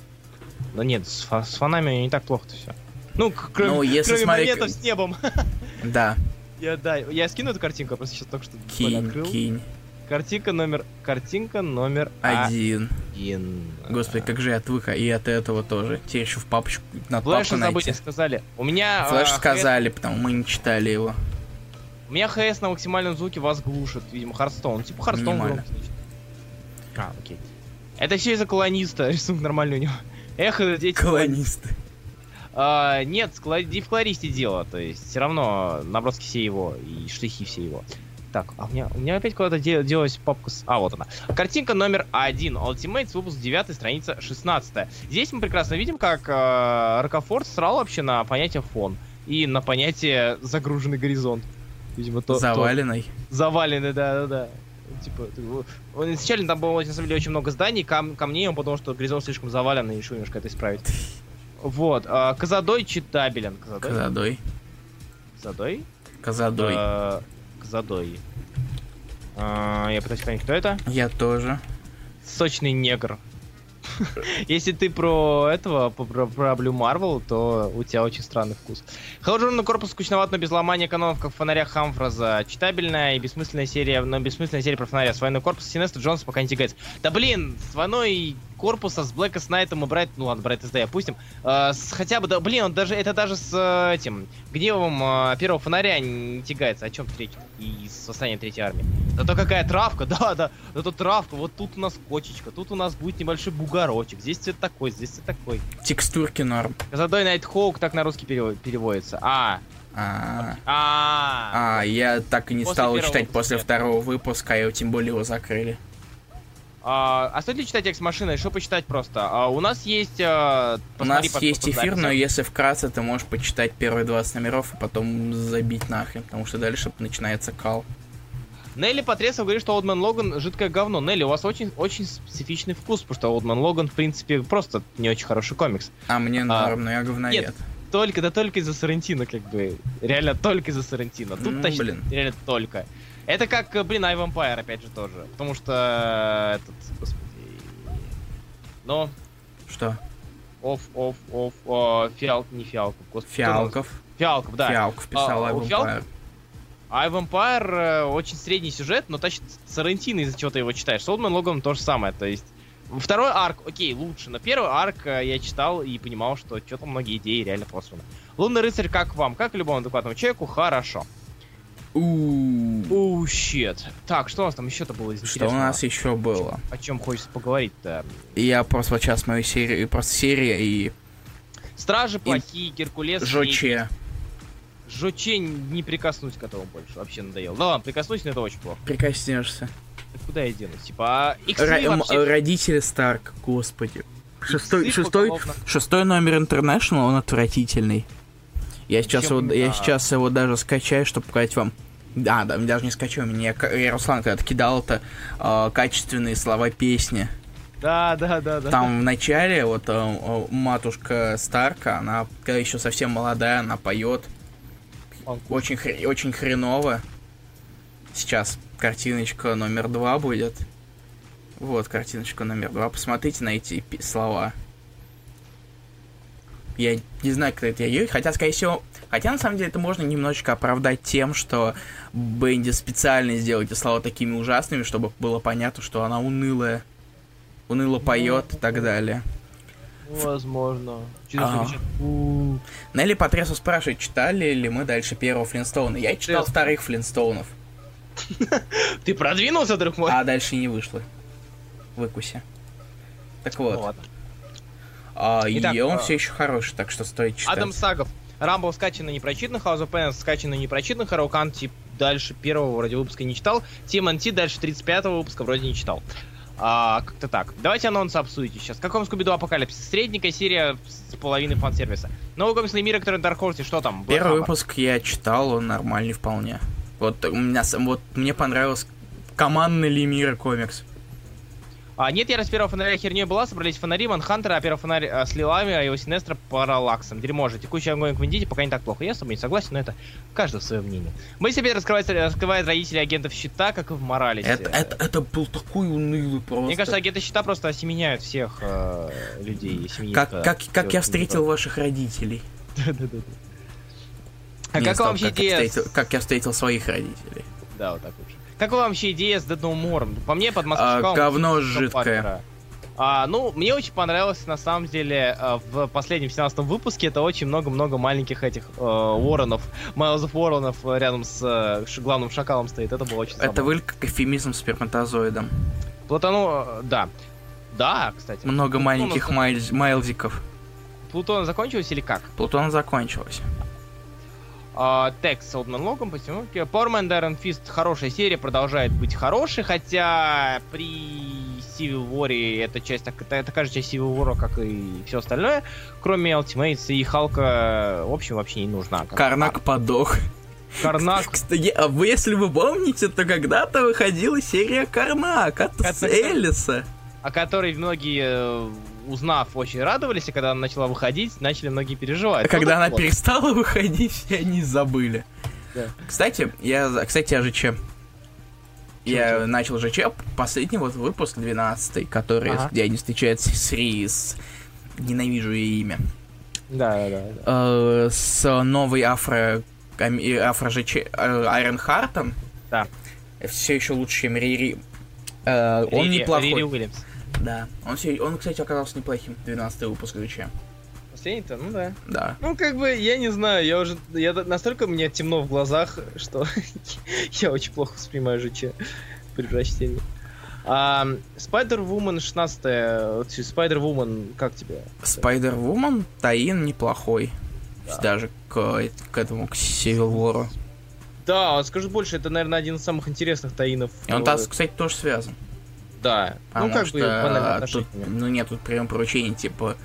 Да нет, с, с фанами не так плохо-то все. Ну, кроме, Ну, если кроме смотреть- моментов с небом. Да, я, да, я скину эту картинку, я просто сейчас только что кинь, открыл. кинь. Картинка номер... Картинка номер Один. один. Господи, как же я отвык и от этого тоже. Теперь еще в папочку, на Флэш папку забыть найти. сказали. У меня... Флэш а, сказали, потому мы не читали его. У меня ХС на максимальном звуке вас глушит, видимо, Хардстоун. Типа Хардстоун громкий. А, окей. Это все из-за колониста, рисунок нормальный у него. Эх, это дети Колонисты. А, нет, не в колористе дело, то есть все равно наброски все его и штрихи все его. Так, а у меня, у меня опять куда-то де- делась папка с... А, вот она. Картинка номер один. Ultimates, выпуск 9, страница 16. Здесь мы прекрасно видим, как э, Рокофорд срал вообще на понятие фон и на понятие загруженный горизонт. Видимо, то, то- Заваленный. Заваленный, да-да-да. Типа, он изначально там было, на самом деле, очень много зданий, кам камней, он подумал, что горизонт слишком завален, и решил немножко это исправить. Вот, а, Казадой читабелен. Казадой? Казадой. Казадой? Казадой. А, Казадой. А, я пытаюсь понять, кто это? Я тоже. Сочный негр. Если ты про этого, про, про Blue Marvel, то у тебя очень странный вкус. Холоджерный корпус скучноват, но без ломания канонов, как в фонарях Хамфраза. Читабельная и бессмысленная серия, но бессмысленная серия про фонаря. Свойной корпус Синестра Джонс пока не тягается. Да блин, свойной корпуса с Блэка Снайтом и Брайт, ну ладно, Брайт СД опустим. Э, с- хотя бы, да, блин, он даже, это даже с э, этим гневом э, первого фонаря не тягается. О чем третий? И с восстанием третьей армии. Зато какая травка, да, да, зато травка. Вот тут у нас кочечка, тут у нас будет небольшой бугорочек. Здесь цвет такой, здесь цвет такой. Текстурки норм. Казадой Найтхоук так на русский перево- переводится. А, А, а, а, я так и не После стал читать после второго выпуска, и тем более его закрыли. А, а стоит ли читать текст машины? Что почитать просто? А, у нас есть... а, У посмотри нас под- есть эфир, но записью. если вкратце, ты можешь почитать первые 20 номеров, и потом забить нахрен, потому что дальше начинается кал. Нелли Потресов говорит, что Олдман Логан жидкое говно. Нелли, у вас очень, очень специфичный вкус, потому что Олдман Логан, в принципе, просто не очень хороший комикс. А мне норм, но я говноед. Только, да только из-за Сарантино, как бы. Реально только из-за Сарантино. Тут Ну, точно, блин. реально только. Это как, э, блин, I Vampire, опять же, тоже. Потому что э, этот, господи... Ну, Что? оф, оф, оф, о, фиал, не фиалков, господи. Фиалков. Фиалков, да. Фиалков писал А, а, Фиалков- I Vampire э, очень средний сюжет, но тащит Сарантино, из-за чего ты его читаешь. С Олдман Логаном то же самое, то есть... Второй арк, окей, лучше, но первый арк э, я читал и понимал, что что-то многие идеи реально просраны. Лунный рыцарь, как вам? Как любому адекватному человеку, хорошо. Оу, щет. Так, что у нас там еще-то было из Что у нас еще было? О чем хочется поговорить-то? Я просто вот сейчас мою серию, просто серия и Стражи плохие, Геркулес... Жоче. Жоче не прикоснусь к этому больше, вообще надоело. Да ладно, прикоснусь, но это очень плохо. Прикоснешься. Куда я денусь? Типа, а Ра- вообще... Родители Старк, господи. Шестой, иксы шестой, поголовно. шестой номер International, он отвратительный. Я сейчас, Чем его, я сейчас его даже скачаю, чтобы показать вам. Да, да, даже не скачаю, мне я Руслан когда-то кидал это э, качественные слова песни. Да, да, да, да. Там в начале вот э, матушка Старка, она когда еще совсем молодая, она поет очень, хр- очень хреново. Сейчас картиночка номер два будет. Вот картиночка номер два. Посмотрите на эти слова. Я не знаю, кто это ее, хотя, скорее всего... Хотя, на самом деле, это можно немножечко оправдать тем, что Бенди специально сделал эти слова такими ужасными, чтобы было понятно, что она унылая. Уныло поет и так далее. Возможно. Через «У». Нелли Потресу спрашивает, читали ли мы дальше первого Флинстоуна. Я читал Честно. вторых Флинстоунов, Ты продвинулся, друг мой? а дальше не вышло. Выкуси. Так Ну вот. ладно. А, Итак, и он а- все еще хороший, так что стоит читать. Адам Сагов. Рамбл скачан на непрочитанных, House of Penance скачан на непрочитанных, Арукан тип дальше первого вроде выпуска не читал, TMNT дальше 35-го выпуска вроде не читал. А, как-то так. Давайте анонсы обсудите сейчас. Как вам Скуби-Ду Апокалипсис? Средненькая серия с половиной фан-сервиса. Новый комикс мира, который на Dark Horse, что там? Black Первый Hammer. выпуск я читал, он нормальный вполне. Вот у меня сам- вот мне понравился командный Лемира комикс. А, нет, я раз первого фонаря херней была, собрались фонари, Манхантера, а первый фонарь а, с лилами, а его Синестра параллаксом. Дерьмо же. Текущий огонь в Индите пока не так плохо. Я с тобой не согласен, но это каждое свое мнение. Мы себе раскрывает, раскрывает родители агентов щита, как и в Моралисе. Это, это, это был такой унылый просто. Мне кажется, агенты щита просто осеменяют всех э, людей. семьи, как, как, как я встретил ваших родителей. Да-да-да. А Не, как вам вообще идея... с- встретил, как я встретил своих родителей. Да, вот так лучше. Как вам вообще идея с Dead No More? По мне, под А, Москвой говно жидкое. А, ну, мне очень понравилось, на самом деле, э, в последнем 17 выпуске это очень много-много маленьких этих э, Уорренов, Майлзов Уорренов рядом с э, главным шакалом стоит. Это было очень Это забавно. выглядит как эфемизм сперматозоидом. Платону, э, да. Да, кстати. Много Ну, маленьких ну, майлз- майлзиков. Плутон закончилась или как? Плутон закончилась. А, Текс с Олдман Логом, постановки. Powerman Iron Fist хорошая серия, продолжает быть хорошей, хотя при Civil War эта часть, это, такая же часть Civil War, как и все остальное, кроме Ultimates и Халка, в общем, вообще не нужна. Карнак подох. Карнак. Кстати, а вы, если вы помните, то когда-то выходила серия Карнак от Это- Элиса. о которой многие, э, узнав, очень радовались, и когда она начала выходить, начали многие переживать. А когда Ну, она вот. перестала выходить, все они забыли. Да. Кстати, я, кстати, о ЖЧ. Я Чё, начал ЖЧ, последний вот выпуск, 12 который, Ага. где они встречаются с Рис. Ненавижу ее имя. Да, да, да. Э, с новой афро... ами- афро ЖЧ э, Айронхартом. Да. Все еще лучше, чем Рири. Э, он Рири- неплохой. Рири Уильямс. Да. Он, всё- он, кстати, оказался неплохим. 12 выпуск ЖЧ. Последний-то, ну да. Да. Ну, как бы, я не знаю, я уже... Я настолько мне темно в глазах, что я очень плохо воспринимаю ЖЧ при прочтении. А, Spider-Woman 16 Spider-Woman, как тебе? Spider-Woman, Таин неплохой. Да. Даже к, к этому, к War. Да, скажу больше, это, наверное, один из самых интересных таинов. И он, кстати, тоже связан. Да. Потому ну, как что бы, банально а, тут, ну, нет тут прием поручений, типа,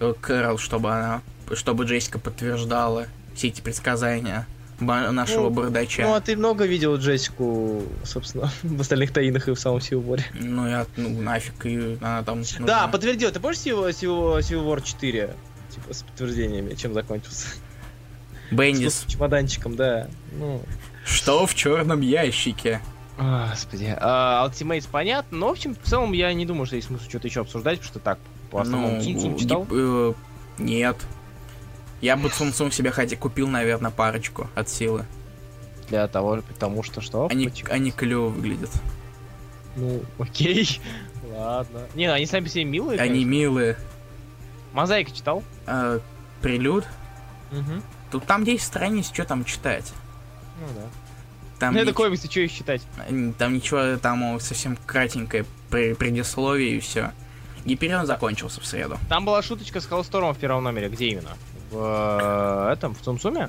э, Кэрол, чтобы она, чтобы Джессика подтверждала все эти предсказания нашего Ну, бардача. Ну, а ты много видел Джессику, собственно, в остальных таинах и в самом War? Ну, я, ну, нафиг, и она там... ну, Да, подтвердил. Ты помнишь Civil, Civil War 4? Типа, с подтверждениями, чем закончился? Бендис, С чемоданчиком, да. Ну, что в черном ящике? Господи. А, Ultimates понятно, но, в общем, в целом, я не думаю, что есть смысл что-то еще обсуждать, потому что так, по основному Ну, Цум-Цум читал. э, нет. Я бы Цум-Цум себе хотя купил, наверное, парочку от силы. Для того, потому что что? Они, Почему? они клево выглядят. Ну, окей. Ладно. Не, они сами себе милые, Они конечно. милые. Мозаика читал? Э, прелюд. Угу. Тут там 10 страниц, что там читать? Ну да. Там, ну, это комиксы, что их считать? там ничего, там совсем кратенькое при- предисловие и все. Гиперион закончился в среду. Там была шуточка с Холстормом в первом номере. Где именно? В э, этом, в Цумцуме?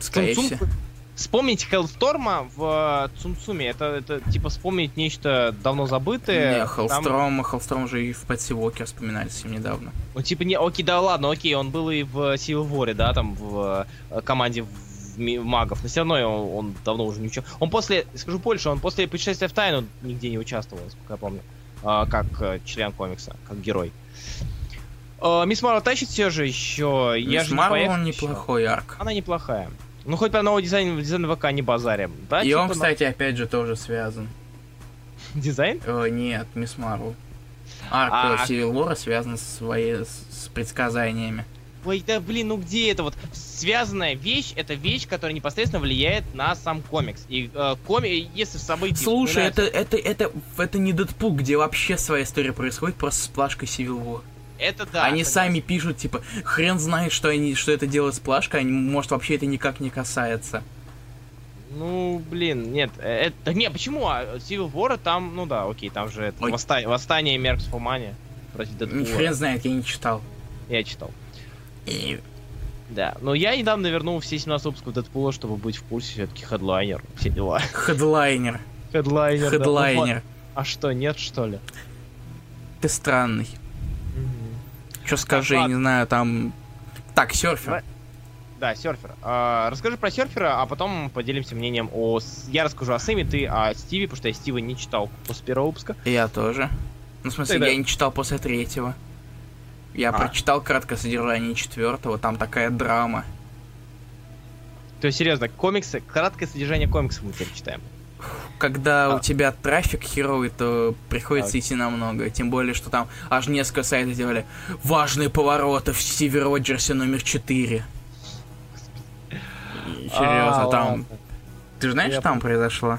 Скорее Цум-Цум- всего. Вспомнить Хеллсторма в э, Цумцуме, это, это типа вспомнить нечто давно забытое. Не, Там- Холстром, Холстром же и в Пэтси Уокер вспоминали совсем недавно. Ну, типа, не, окей, да ладно, окей, он был и в War, да, там, в э, команде в- магов, но все равно он, он давно уже не участвовал. Он после, скажу больше, он после путешествия в тайну нигде не участвовал, насколько я помню, а, как э, член комикса, как герой. А, Мисс Марвел тащит все же еще. я Мисс же не Марвел поехал он неплохой арк. Она неплохая. Ну, хоть по новому дизайну, дизайн ВК не базарим. Да, и типа, он, на- кстати, опять же тоже связан. Дизайн? Э, нет, Мисс Марвел. Арк А- э, Civil War связан с, своей, с предсказаниями. Ой, да блин, ну где это вот? Связанная вещь, это вещь, которая непосредственно влияет на сам комикс. И э, коми, если события... Слушай, вспоминаются- это, это, это, это не Дэдпул, где вообще своя история происходит, просто с плашкой Civil War. Это да. они согласен. сами пишут, типа, хрен знает, что они, что это делает с плашкой, они, может, вообще это никак не касается. Ну, блин, нет, э, это... да Не, почему? А Civil War там, ну да, окей, там же это Ой. восста- восстание Меркс Фумани против Дэдпула. Хрен знает, я не читал. Я читал. Да, но я недавно вернул все 17 выпусков Дэдпула, чтобы быть в курсе, все-таки хедлайнер, все дела. Хедлайнер. Хедлайнер, да. Хедлайнер. Ну, А что, нет, что ли? Ты странный. Что скажи, Так, я не знаю, там... Так, серфер. Да, серфер. А, расскажи про серфера, а потом поделимся мнением о... Я расскажу о Сэме, ты о Стиве, потому что я Стива не читал после первого выпуска. Я тоже. Ну, в смысле, Тогда- я не читал после третьего. Я А. прочитал краткое содержание четвертого, там такая драма. То есть, серьезно, комиксы, краткое содержание комиксов мы теперь читаем. Когда А. у тебя трафик херовый, то приходится Так. идти намного. Тем более, что там аж несколько сайтов делали важные повороты в Стиве Роджерсе номер 4. Серьезно, А, там... ладно. Ты знаешь, Я что там произошло?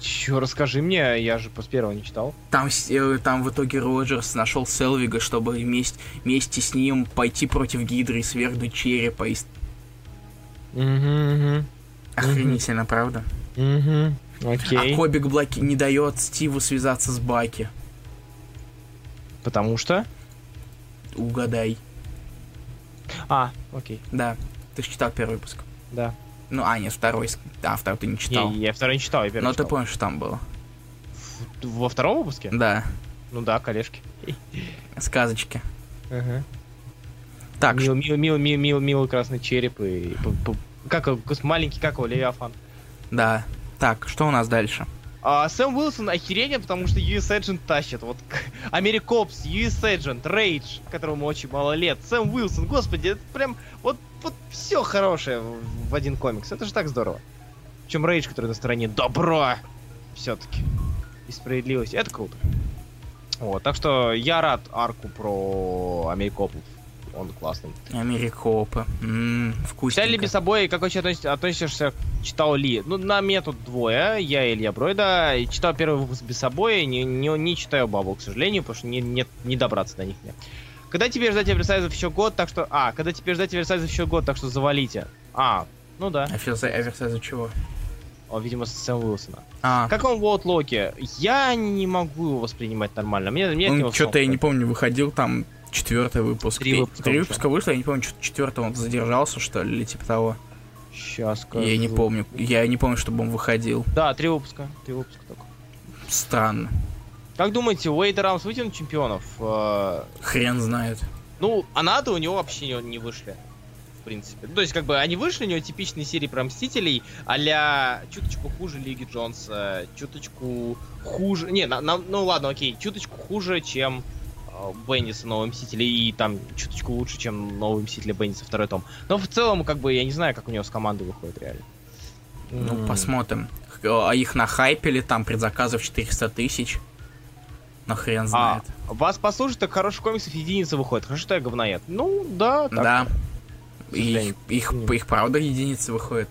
Чё, расскажи мне, я же после первого не читал. Там, э, там в итоге Роджерс нашел Селвига, чтобы вместе, вместе с ним пойти против Гидры и свергнуть черепа. И... с- Угу, Охренительно, правда? угу. А Окей. Кобик Блаки не дает Стиву связаться с Баки. Потому что? Угадай. А, окей, Да. Ты же читал первый выпуск. да. Ну, а, нет, второй. ск- А, второй ты не читал. Не, я второй не читал, я первый Но ты читал. помнишь, что там было. Во втором выпуске? Да. Ну да, коллежки. Сказочки. Ага. Так, мил, мил, мил, мил, мил, милый красный череп и... Как маленький, как его, Левиафан. да. Так, что у нас дальше? А, Сэм Уилсон охеренен, потому что US Agent тащит. Вот Americops, US Agent, Рейдж, которому очень мало лет. Сэм Уилсон, господи, это прям вот, вот все хорошее в, один комикс. Это же так здорово. Причем Рейдж, который на стороне добра, все-таки. И справедливость. Это круто. Вот, так что я рад арку про Америкопов. Он классный. Америкопы. Ли вкусненько. без собой, как вообще относишься, относишься, читал ли? Ну, на метод двое, я и Илья Бройда. Читал первый выпуск без собой, не, не, не читаю бабу, к сожалению, потому что не, нет, не добраться до них мне. Когда тебе ждать оверсайзов еще год, так что... А, когда тебе ждать оверсайзов еще год, так что завалите. А, ну да. Оверсайз оверсайз чего? О, видимо, с Сэма Уилсона. А, Как вам вот Локи? Я не могу его воспринимать нормально. Мне, мне он что-то, я не помню, выходил там четвертый выпуск. Три выпуска Три выпуска вышло, я не помню, что четвертого он задержался, что ли, или типа того. Сейчас скажу. Я не помню. Я не помню, чтобы он выходил. Да, три выпуска. Три выпуска только. Странно. Как думаете, Уэйд и Рамс вытянут чемпионов? Э, Хрен знает. Ну, а надо у него вообще не, не вышли. В принципе. Ну, То есть, как бы, они вышли, у него типичные серии про Мстителей, а чуточку хуже Лиги Джонса, чуточку хуже... Не, на- на- ну ладно, окей, чуточку хуже, чем э, Бендиса Новый Мстители, и там чуточку лучше, чем Новый Мстители Бендиса второй том. Но в целом, как бы, я не знаю, как у него с командой выходит реально. Ну, М. посмотрим. А их нахайпили, там предзаказов 400 тысяч. Но хрен А, знает. вас послушать, так хороших комиксов единица выходит. Хорошо, что я говноед. Ну, да, так. да. Их, их, их правда единицы выходит.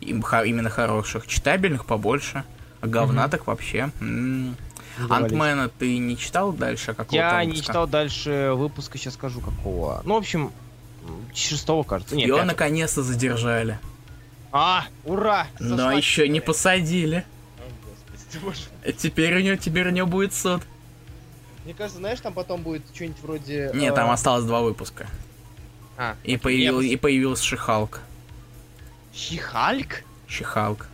Им именно хороших. Читабельных побольше. А говна Мгм. так вообще. М. Не завались. Антмена ты не читал дальше? Какого Я не читал дальше выпуска, сейчас скажу какого. Ну, в общем, шестого, кажется. Нет, Его пятого. наконец-то задержали. А, ура! Но еще не посадили. О, господи, Теперь у него, теперь у него будет суд. Мне кажется, знаешь, там потом будет что-нибудь вроде... Нет, э, там осталось два выпуска. А, И, появил, и появился Шихалк. Щихальк? Шихалк.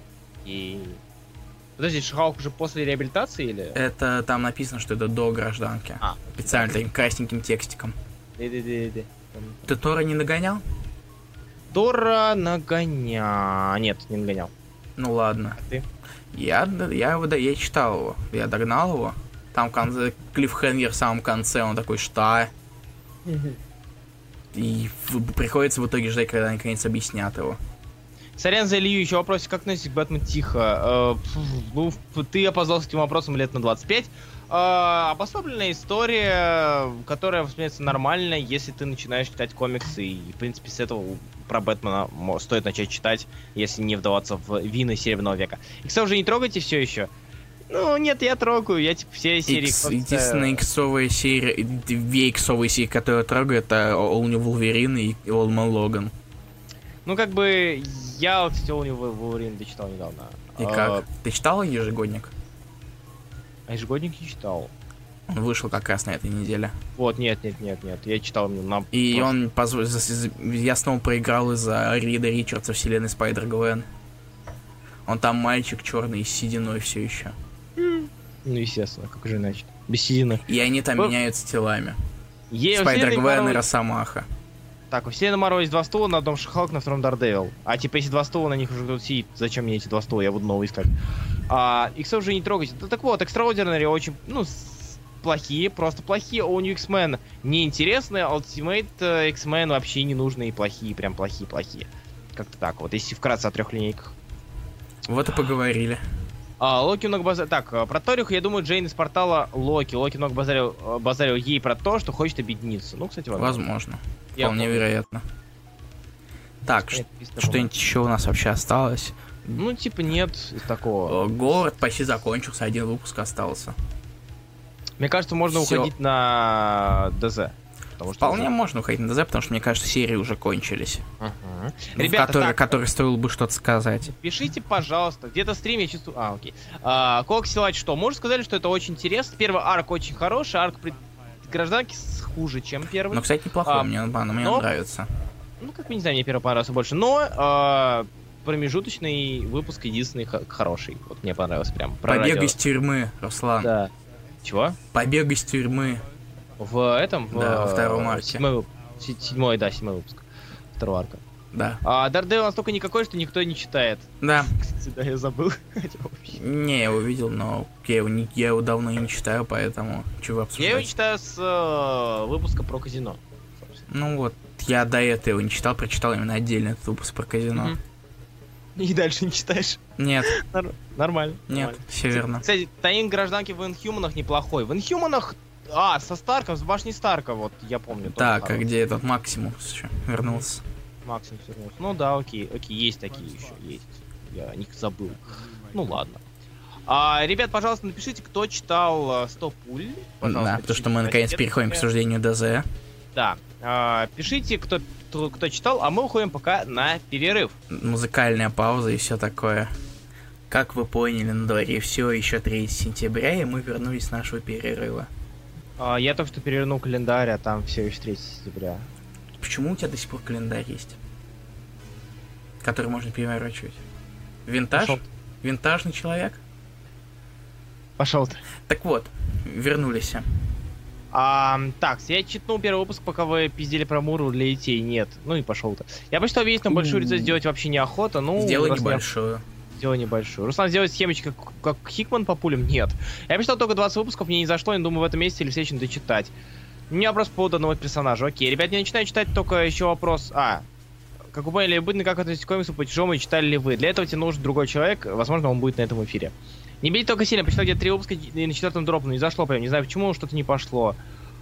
И... Подожди, Шихалк уже после реабилитации или? Это там написано, что это до гражданки. А, Специально таким красненьким текстиком. да-да-да-да. Ты Тора не нагонял? Дора нагоня... Нет, не нагонял. Ну ладно. А ты? Я, я, его, да, я читал его. Я догнал его. Там конце, клиффхенгер в самом конце, он такой, что? И приходится в итоге ждать, когда наконец объяснят его. Сорян за Илью, еще вопрос, как относитесь к Бэтмен Тихо? Э, ну, ты опоздался этим вопросом лет на 25. Э, обособленная история, которая воспринимается нормально, если ты начинаешь читать комиксы, и, в принципе, с этого про Бэтмена стоит начать читать, если не вдаваться в вины Серебряного века. И, кстати, уже не трогайте все еще. Ну, нет, я трогаю, я, типа, все серии Икс, просто- единственная иксовая серия, две иксовые серии, которые я трогаю, это All New Wolverine и All Man Logan. Ну, как бы, я, кстати, у него Wolverine дочитал недавно. И А, как? Ты читал ежегодник? А ежегодник не читал. Он вышел как раз на этой неделе. Вот, нет, нет, нет, нет, я читал именно на... И просто- он позв- за- за- Я снова проиграл из-за Рида Ричардса вселенной Spider-Gwen. Он там мальчик черный с сединой все еще. Ну, естественно, как же иначе. Без седины. И они там Ну, меняются телами. Е- у Spider вселенной Гвен и Росомаха. Так, у вселенной Марвел есть два стула, на одном She-Hulk, на втором Daredevil. А типа, если два стула, на них уже кто-то сидит. Зачем мне эти два стула? Я буду новый искать. А, иксов уже не трогайте. Ну, так вот, Extraordinary очень, ну, плохие, просто плохие. У них X-Men неинтересные, а Ultimate э, X-Men вообще не нужные, плохие, прям плохие-плохие. Как-то так, вот если вкратце о трех линейках. Вот и поговорили. А, Локи много базарил... Так, э, про Ториху, я думаю, Джейн из портала Локи. Локи много базарил, э, базарил ей про то, что хочет объединиться. Ну, кстати, возможно. Возможно. Я Вполне помню. вероятно. Так, что-нибудь еще у нас вообще осталось? Ну, типа, нет такого. Город почти закончился, один выпуск остался. Мне кажется, можно всё. уходить на ДЗ. Потому что Вполне уже- можно уходить на ДЗ, потому что, мне кажется, серии уже кончились. Ага. Ну, Ребята, которые, так, которые стоило бы что-то сказать. пишите, пожалуйста. Где-то в стриме я чувствую... А, окей. А, Коксилач что? Может сказали, что это очень интересно. Первый арк очень хороший, арк пред- гражданки хуже, чем первый. Ну, кстати, неплохой, А, мне, он- мне но- он нравится. Ну, как бы не знаю, мне первый понравился больше. Но а, промежуточный выпуск единственный х- хороший. Вот мне понравился прям. Про Побег радио. из тюрьмы, Руслан. Да. Чего? Побег из тюрьмы. В этом? В, Да, во втором э, арке. Седьмой, седьмой, да, седьмой выпуск. Второго арка. Да. А Дардейл настолько никакой, что никто не читает. Да. Кстати, да, я забыл. Не, я его видел, но я его, не, я его давно и не читаю, поэтому чего Я его обсуждать. читаю с э, выпуска про казино. собственно. Ну вот, я до этого не читал, прочитал именно отдельно этот выпуск про казино. И дальше не читаешь. Нет, Нор- Нормально. нет, нормально. все верно. Кстати, таин гражданки в Инхьюманах неплохой. В Инхьюманах... А, со Старком, с башни Старка, вот, я помню. Так, а где этот Максимус еще вернулся? Максим вернулся. Ну да, окей, окей, есть такие еще, есть. Я о них забыл. Ну ладно. А, ребят, пожалуйста, напишите, кто читал э, 100 пуль. Пожалуйста, да, потому что мы наконец переходим к обсуждению ДЗ. Да. А, пишите, кто, кто, кто читал, а мы уходим пока на перерыв. Музыкальная пауза и все такое. Как вы поняли, на дворе все еще 3 сентября, и мы вернулись с нашего перерыва. А, я только что перевернул календарь, а там все еще 3 сентября. Почему у тебя до сих пор календарь есть? Который можно переворачивать. Винтаж? Пошел, Винтажный человек? пошел ты. Так вот, вернулись. А, так, я читнул первый выпуск, пока вы пиздели про Муру для детей. Нет. Ну и пошел ты. Я посчитал весь, но большую рецензию сделать вообще неохота. Ну, Сделай раз не небольшую. Сделай небольшую. Руслан, сделать схемочку, как, как Хикман по пулям? Нет. Я посчитал только 20 выпусков, мне не зашло, я думаю, в этом месяце или в следующем дочитать. У меня вопрос по поводу одного персонажа. Окей, ребят, я начинаю читать только еще вопрос... А, как вы поняли, быть как относитесь к комиксу по-чужому и читали ли вы? Для этого тебе нужен другой человек, возможно, он будет на этом эфире. Не бейте только сильно, почитал где-то три выпуска и на четвертом дропну, не зашло прям, не знаю почему, что-то не пошло.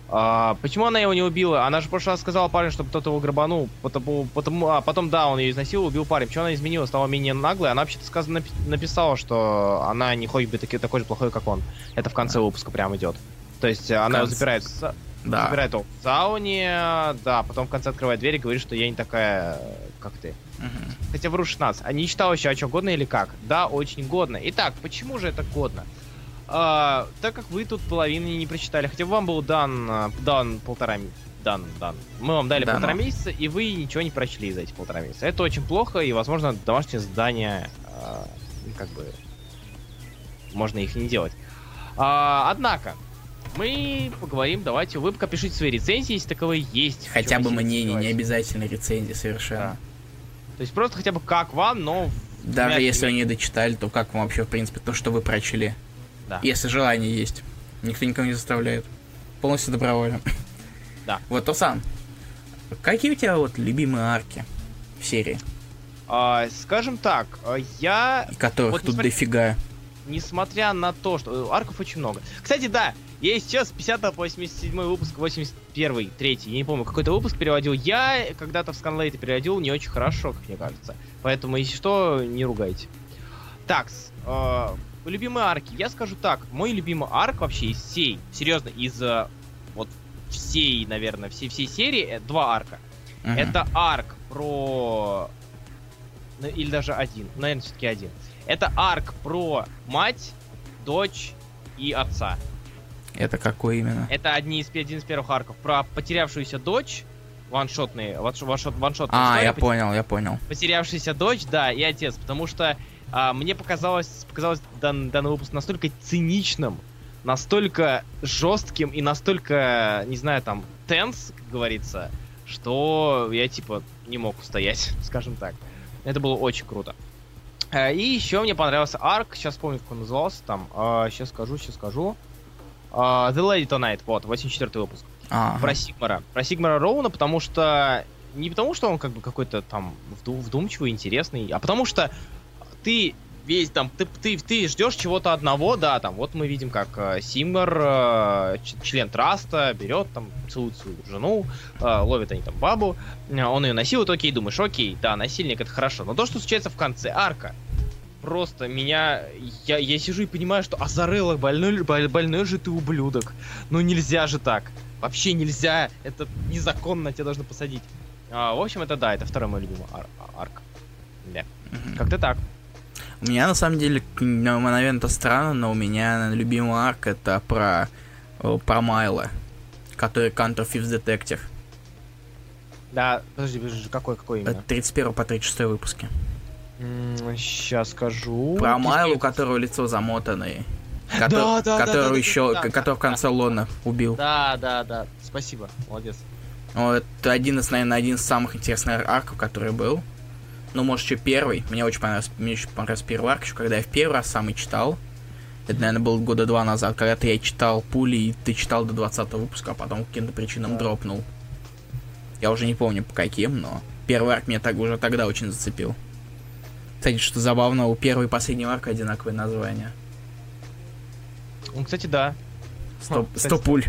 А, почему она его не убила? Она же в прошлый раз сказала парню, чтобы кто-то его грабанул, потому, потому, а потом, да, он ее изнасиловал, убил парень. Почему она изменила, стала менее наглой? Она вообще-то сказано, напи- написала, что она не хочет быть таки, такой же плохой, как он. Это в конце выпуска прям идет. То есть э, она его конце. запирает, Да. запирает его в сауне, да, потом в конце открывает дверь и говорит, что я не такая, как ты. Мгм. Хотя вру 16. А не читал еще, о чем годно или как? Да, очень годно. Итак, почему же это годно? А, так как вы тут половины не прочитали, хотя вам был дан, а, дан полтора дан, дан. Мы вам дали Дано. полтора месяца, и вы ничего не прочли за эти полтора месяца. Это очень плохо, и, возможно, домашнее задание, а, ну, как бы, можно их не делать. А, однако, мы поговорим, давайте, вы пока пишите свои рецензии, если таковые есть. Хотя бы мнение, не обязательно рецензии совершенно. Да. То есть просто хотя бы как вам, но... Даже если вы не дочитали, то как вам вообще, в принципе, то, что вы прочли? Да. Если желание есть. Никто никого не заставляет. Полностью добровольно. Да. Вот, то сам. Какие у тебя вот любимые арки в серии? А, скажем так, а, я, И которых Вот тут несмотря- дофига. несмотря на то, что... э, Арков очень много. Кстати, да, я сейчас 50 по 87 выпуск, 81 третий, я не помню, какой-то выпуск переводил. Я когда-то в Сканлейте переводил не очень хорошо, как мне кажется. Поэтому, если что, не ругайте. Так, любимые арки. Я скажу так, мой любимый арк вообще из всей, серьезно, из э, вот всей, наверное, всей, всей серии, э, два арка. Мгм. Это арк про... ну, Или даже один. Наверное, все-таки один. Это арк про мать, дочь и отца. Это какой именно? Это одни из, один из первых арков. Про потерявшуюся дочь, ваншотные, ванш- ваншот, ваншотная А, история, я понял, я понял. Потерявшаяся дочь, да, и отец. Потому что а, мне показалось, показалось дан- данный выпуск настолько циничным, настолько жестким и настолько, не знаю, там, тенс, как говорится, что я, типа, не мог устоять, скажем так. Это было очень круто. Э, И еще мне понравился арк, сейчас помню, как он назывался там, сейчас скажу, сейчас скажу. А, The Lady Tonight, вот, 84 выпуск А, про Сигмара. Про Сигмара Роуна, потому что... Не потому, что он как бы какой-то там вду- вдумчивый, интересный, а потому что ты весь там, ты, ты, ты ждешь чего-то одного, да, там, вот мы видим, как э, Сигмар, э, член Траста, берет, там, целует свою жену, э, ловит они там бабу, э, он ее насилует, окей, думаешь, окей, да, насильник, это хорошо. Но то, что случается в конце арка, просто меня... Я, я сижу и понимаю, что Азарелла, больной, боль- больной же ты ублюдок. Ну нельзя же так. Вообще нельзя. Это незаконно, тебя должны посадить. А, в общем, это да, это второй мой любимый ар- арк. Да. Как-то так. У меня на самом деле, наверное, это странно, но у меня любимый арк это про, про Майла. который Counter Thieves Detective. Да, подожди, подожди, какой, какой Это именно? 31 по 36 выпуски. Сейчас скажу. Про Майлу, у которого лицо замотанное. Да, да, да, Которого да, да, еще, да, да, который в конце Лона убил. Да, да, да. Спасибо, молодец. Вот, это один из, наверное, один из самых интересных арков, который был. Ну, может, еще первый. Мне очень понравился, мне очень понравился первый арк, еще когда я в первый раз сам и читал. Это, наверное, было года два назад, когда-то я читал пули, и ты читал до 20 выпуска, а потом по каким-то причинам Да. дропнул. Я уже не помню по каким, но первый арк меня так, уже тогда очень зацепил. Кстати, что забавно, у первого и последнего арка одинаковые названия. Ну, кстати, да. Сто, сто пуль.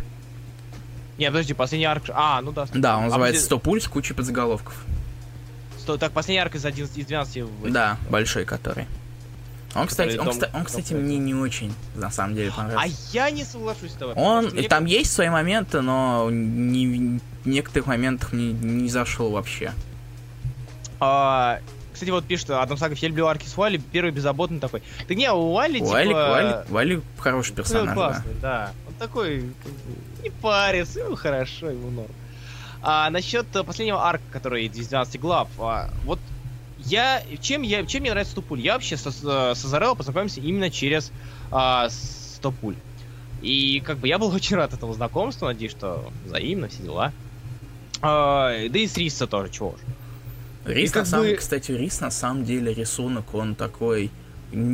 Не, подожди, последний арк... А, ну да. Да, он А называется 100 пуль с кучей подзаголовков. Сто- Так, последний арк из 11, из 12... в- Да, большой который. Он, кстати, он, дом- кста- он, дом кстати, проекта. мне не очень, на самом деле, А понравился. я не соглашусь с тобой. Он, мне там есть свои моменты, но не, в некоторых моментах мне не зашел вообще. А, кстати, вот пишет Адам Сагов, я люблю арки с Уайли, первый беззаботный такой. Да не, у Уайли, типа... Вали, Вали, Вали хороший ну, персонаж, да. классный, да. Он такой, не парится, ему хорошо, ему норм. А насчет э, последнего арка, который из 12 глав, а, вот я, чем, я, чем мне нравится Стопуль? Я вообще со, с Азарелло познакомился именно через а, Стопуль. И как бы я был очень рад этому знакомству, надеюсь, что взаимно, все дела. А, да и с Риса тоже, чего уж. Рис, на самом, бы- кстати, Рис на самом деле рисунок, он такой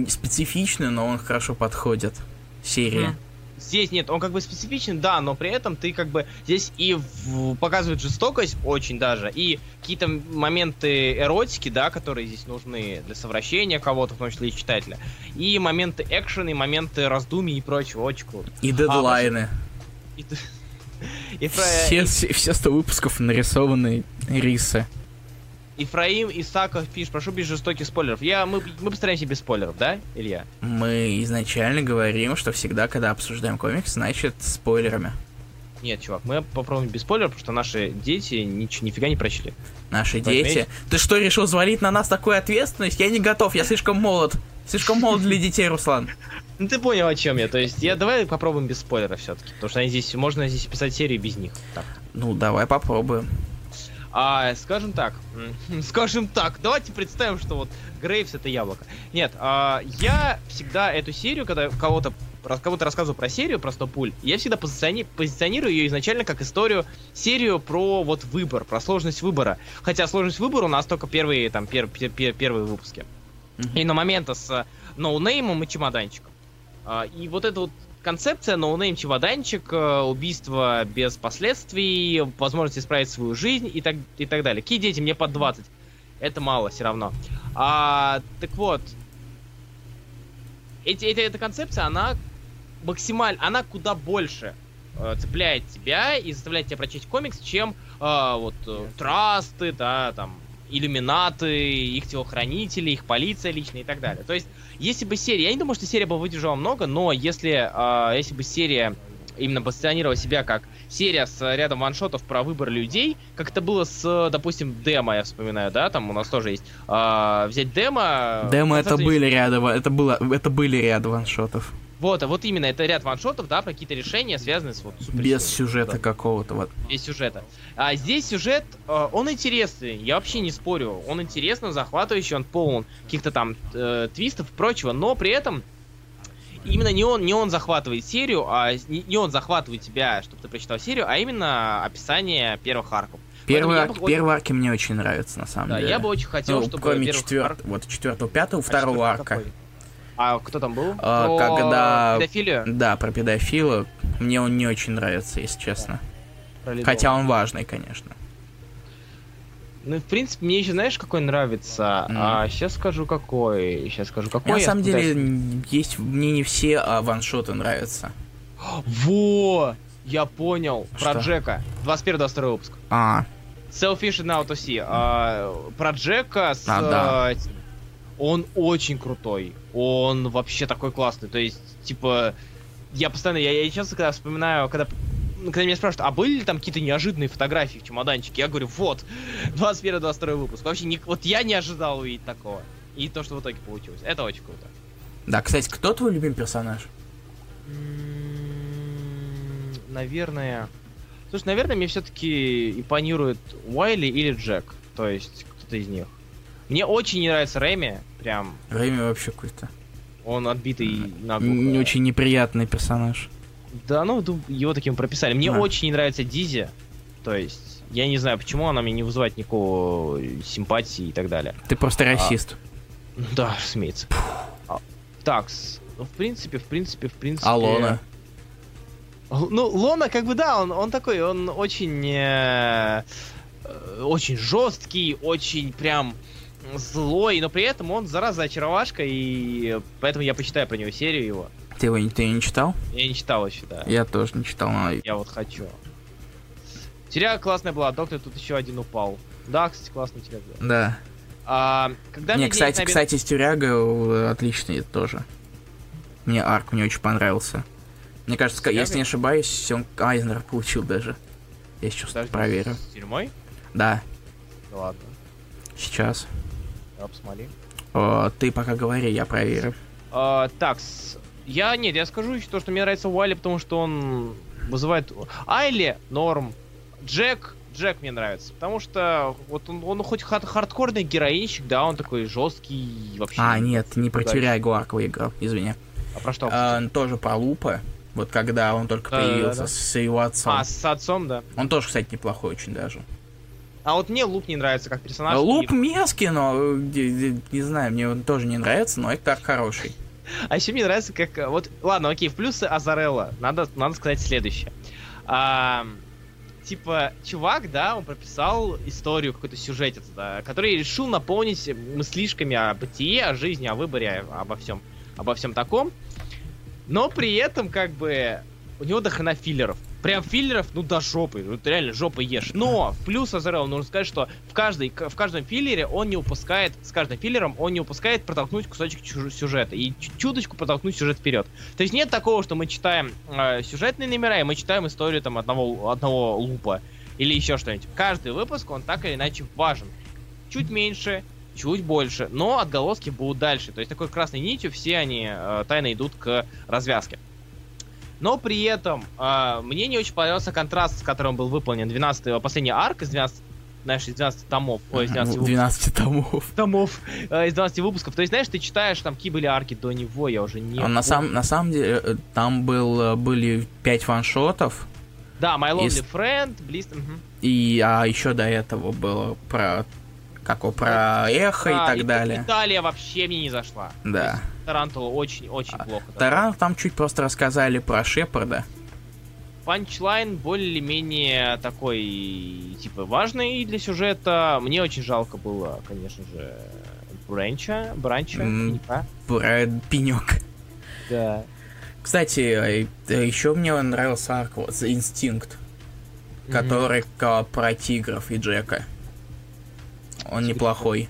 специфичный, но он хорошо подходит серии. Мгм. Здесь нет, он как бы специфичен, да, но при этом ты как бы здесь и в- показывает жестокость очень даже, и какие-то моменты эротики, да, которые здесь нужны для совращения кого-то, в том числе и читателя, и моменты экшена, и моменты раздумий и прочего, очень круто. И дедлайны. И, т- и и- все, все 100 выпусков нарисованы рисы. Ифраим Исаков пишет, прошу без жестоких спойлеров. Я, мы, мы постараемся без спойлеров, да, Илья? Мы изначально говорим, что всегда, когда обсуждаем комикс, значит спойлерами. Нет, чувак, мы попробуем без спойлеров, потому что наши дети нич- нифига не прочли. Наши Возьми. дети. Ты что, решил звалить на нас такую ответственность? Я не готов, я слишком молод. Слишком молод для детей, Руслан. Ну ты понял, о чем я. То есть, я давай попробуем без спойлеров все-таки. Потому что они здесь можно здесь писать серии без них. Так. Ну, давай попробуем. А, скажем так, скажем так, давайте представим, что вот Грейвс это яблоко. Нет, а, я всегда эту серию, когда кого-то кого-то рассказываю про серию, про Стопуль, я всегда позициони- позиционирую ее изначально как историю, серию про вот выбор, про сложность выбора. Хотя сложность выбора у нас только первые, там, пер- пер- пер- первые выпуски. Мгм. И на момента с э, noname ом и чемоданчиком. А, И вот эта вот концепция noname чемоданчик, э, убийство без последствий, возможность исправить свою жизнь и так, и так далее. Какие дети? Мне под 20. Это мало все равно. А, так вот, эти, эти- эта концепция, она максимально, она куда больше э, цепляет тебя и заставляет тебя прочесть комикс, чем э, вот э, Trust ы, да, там, иллюминаты, их телохранители, их полиция личная и так далее. То есть, если бы серия, я не думаю, что серия бы выдержала много, но если, э, если бы серия именно позиционировала себя как серия с рядом ваншотов про выбор людей, как это было с, допустим, демо, я вспоминаю, да, там у нас тоже есть. э, взять демо... Демо на это деле, были ряд, это было, это были ряд ваншотов. Вот, а вот именно, это ряд ваншотов, да, про какие-то решения, связанные с вот Без суперсилами. сюжета Да, какого-то. Вот. без сюжета. А здесь сюжет, э, он интересный, я вообще не спорю. Он интересный, захватывающий, он полон каких-то там э, твистов и прочего, но при этом именно не он, не он захватывает серию, а не, не он захватывает тебя, чтобы ты прочитал серию, а именно описание первых арков. Первый, арк, бы первые арки мне очень нравятся, на самом Да, деле. я бы очень хотел, Ну, чтобы кроме арк- вот четвертого, пятого, А второго арка. какой? А кто там был? А, Про когда- педофилию? Да, про педофила. Мне он не очень нравится, если честно. Про Лидова. Хотя он важный, конечно. Ну, в принципе, мне еще знаешь, какой нравится? Мгм. А, сейчас скажу какой. Сейчас скажу какой. На я самом деле, пытаюсь- есть мне не все а ваншоты нравятся. Во! Я понял. Про Что? Джека. 21-22 выпуск. А, Selfish and Out to Sea. А, про Джека с... А, да. а, Он очень крутой. Он вообще такой классный. То есть, типа... Я постоянно... Я, я часто, когда вспоминаю, когда... ну, Когда меня спрашивают, а были ли там какие-то неожиданные фотографии в чемоданчике? Я говорю, вот, 21-22 выпуск. Вообще, не, вот я не ожидал увидеть такого. И то, что в итоге получилось. Это очень круто. да, кстати, кто твой любимый персонаж? М, Наверное. Слушай, наверное, мне все-таки импонирует Уайли или Джек. То есть, кто-то из них. Мне очень не нравится Рэми. Прям, Время вообще какой-то. он отбитый наглухо. Не очень неприятный персонаж. Да, ну, его таким прописали. Мне Да. очень не нравится Дизи. То есть, я не знаю, почему она мне не вызывает никакого симпатии и так далее. Ты просто расист. Да, разумеется. А, Такс. Ну, в принципе, в принципе, в принципе... А Лона? Л- Ну, Лона, как бы, да, он, он такой, он очень... э, э, очень жесткий, очень прям злой, но при этом он, зараза, очаровашка, и поэтому я почитаю про него серию его. Ты его не, ты не читал? Я не читал еще, да. Я тоже не читал, но... Я вот хочу. Серия классная была, доктор тут еще один упал. Да, кстати, классный сериал был. Да. А, когда не, мне кстати, денег кстати, Стюряга э, отличный тоже. Мне арк мне очень понравился. Мне кажется, ка- если Стюряга? не ошибаюсь, он Айзнер получил даже. Я сейчас Подожди, проверю. С тюрьмой? Да, Да ладно. сейчас. Да. О, ты пока говори, я проверю. А, так, я нет, я скажу еще то, что мне нравится Уайли, потому что он вызывает... Айли норм. Джек, Джек мне нравится, потому что вот он, он хоть хар- хардкорный героинщик, да, он такой жесткий вообще. А, нет, не про Удачи. Тюрягу арк выиграл, извини. А про что? А, тоже про Лупа. Вот когда он только Да-да-да-да. появился с его отцом. А, с отцом, да. Он тоже, кстати, неплохой очень даже. А вот мне Луп не нравится как персонаж. Луп и- мерзкий, но не знаю, мне он тоже не нравится, но это хороший. А еще мне нравится, как... э, Вот, ладно, окей, в плюсы Азарелла. Надо, надо сказать следующее. А, типа, чувак, да, он прописал историю, какой-то сюжетец, да, который решил наполнить мыслишками о бытии, о жизни, о выборе, обо всем, обо всем таком. Но при этом, как бы, у него дохрена филлеров. Прям филлеров, ну, до жопы. Вот реально, жопы ешь. Но, в плюс Азарелла нужно сказать, что в, каждой, в каждом филлере он не упускает, с каждым филлером он не упускает протолкнуть кусочек сюжета. И чуточку протолкнуть сюжет вперед. То есть нет такого, что мы читаем э, сюжетные номера, и мы читаем историю там одного, одного лупа. Или еще что-нибудь. Каждый выпуск, он так или иначе важен. Чуть меньше, чуть больше, но отголоски будут дальше. То есть такой красной нитью все они э, тайно идут к развязке. Но при этом э, мне не очень понравился контраст, с которым был выполнен 12 последний арк из 12, знаешь, из 12 томов, ой, из 12 выпусков. 12 томов. томов, э, из 12 выпусков. То есть, знаешь, ты читаешь, там, какие были арки до него, я уже не Он А на, сам, на самом деле, э, там был, э, были 5 ваншотов, Да, My Lonely из- Friend, Blist, мгм. и а еще до этого было про как про эхо и А, так Ит- далее. Италия вообще мне не зашла. Да. Тарантула очень-очень А, плохо. Таран там чуть просто рассказали про Шепарда. Панчлайн более-менее такой, типа, важный для сюжета. Мне очень жалко было, конечно же, Бранча, Бранча, М. пенька. Пенек. Да. Кстати, еще мне нравился арк вот, The Instinct, который ка- про тигров и Джека. Он неплохой.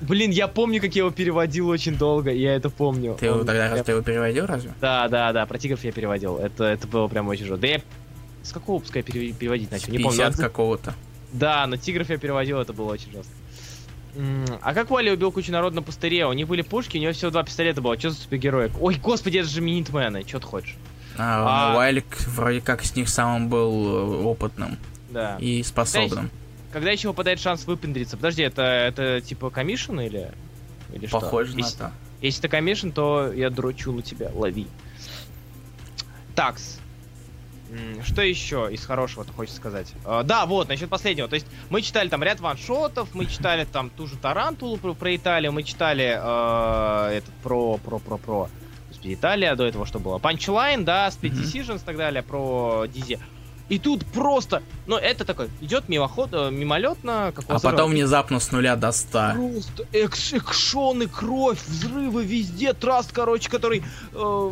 Блин, я помню, как я его переводил очень долго, я это помню. Ты его тогда раз ты его переводил разве? Да, да, да, про тигров я переводил. Это, это было прям очень жестко. Да я с какого я пере- переводить начал? Не помню. 50 Надо- какого-то. Да, но тигров я переводил, это было очень жестко. А как Вали убил кучу народа на пустыре? У них были пушки, у него всего два пистолета было. Что за супергероик? Ой, господи, это же Минитмены, что ты хочешь? А, А- Уайлик вроде как с них самым был э, опытным Да. и способным. Когда еще выпадает шанс выпендриться? Подожди, это, это типа комиссион или... или что? Похоже на Если- то. Если ты комиссион, то я дрочу на тебя, лови. Такс. Что еще из хорошего ты хочешь сказать? А, да, вот, насчет последнего. То есть мы читали там ряд ваншотов, мы читали там ту же Тарантулу про, про Италию, мы читали э, этот про, про, про, про... Господи, Италия, до этого что было? Панчлайн, да, Split. Decisions и так далее, про Дизи. И тут просто, ну это такой, идет мимоход, э, мимолетно, как А потом внезапно с нуля до 100. Просто экш экшоны, кровь, взрывы везде, траст, короче, который э,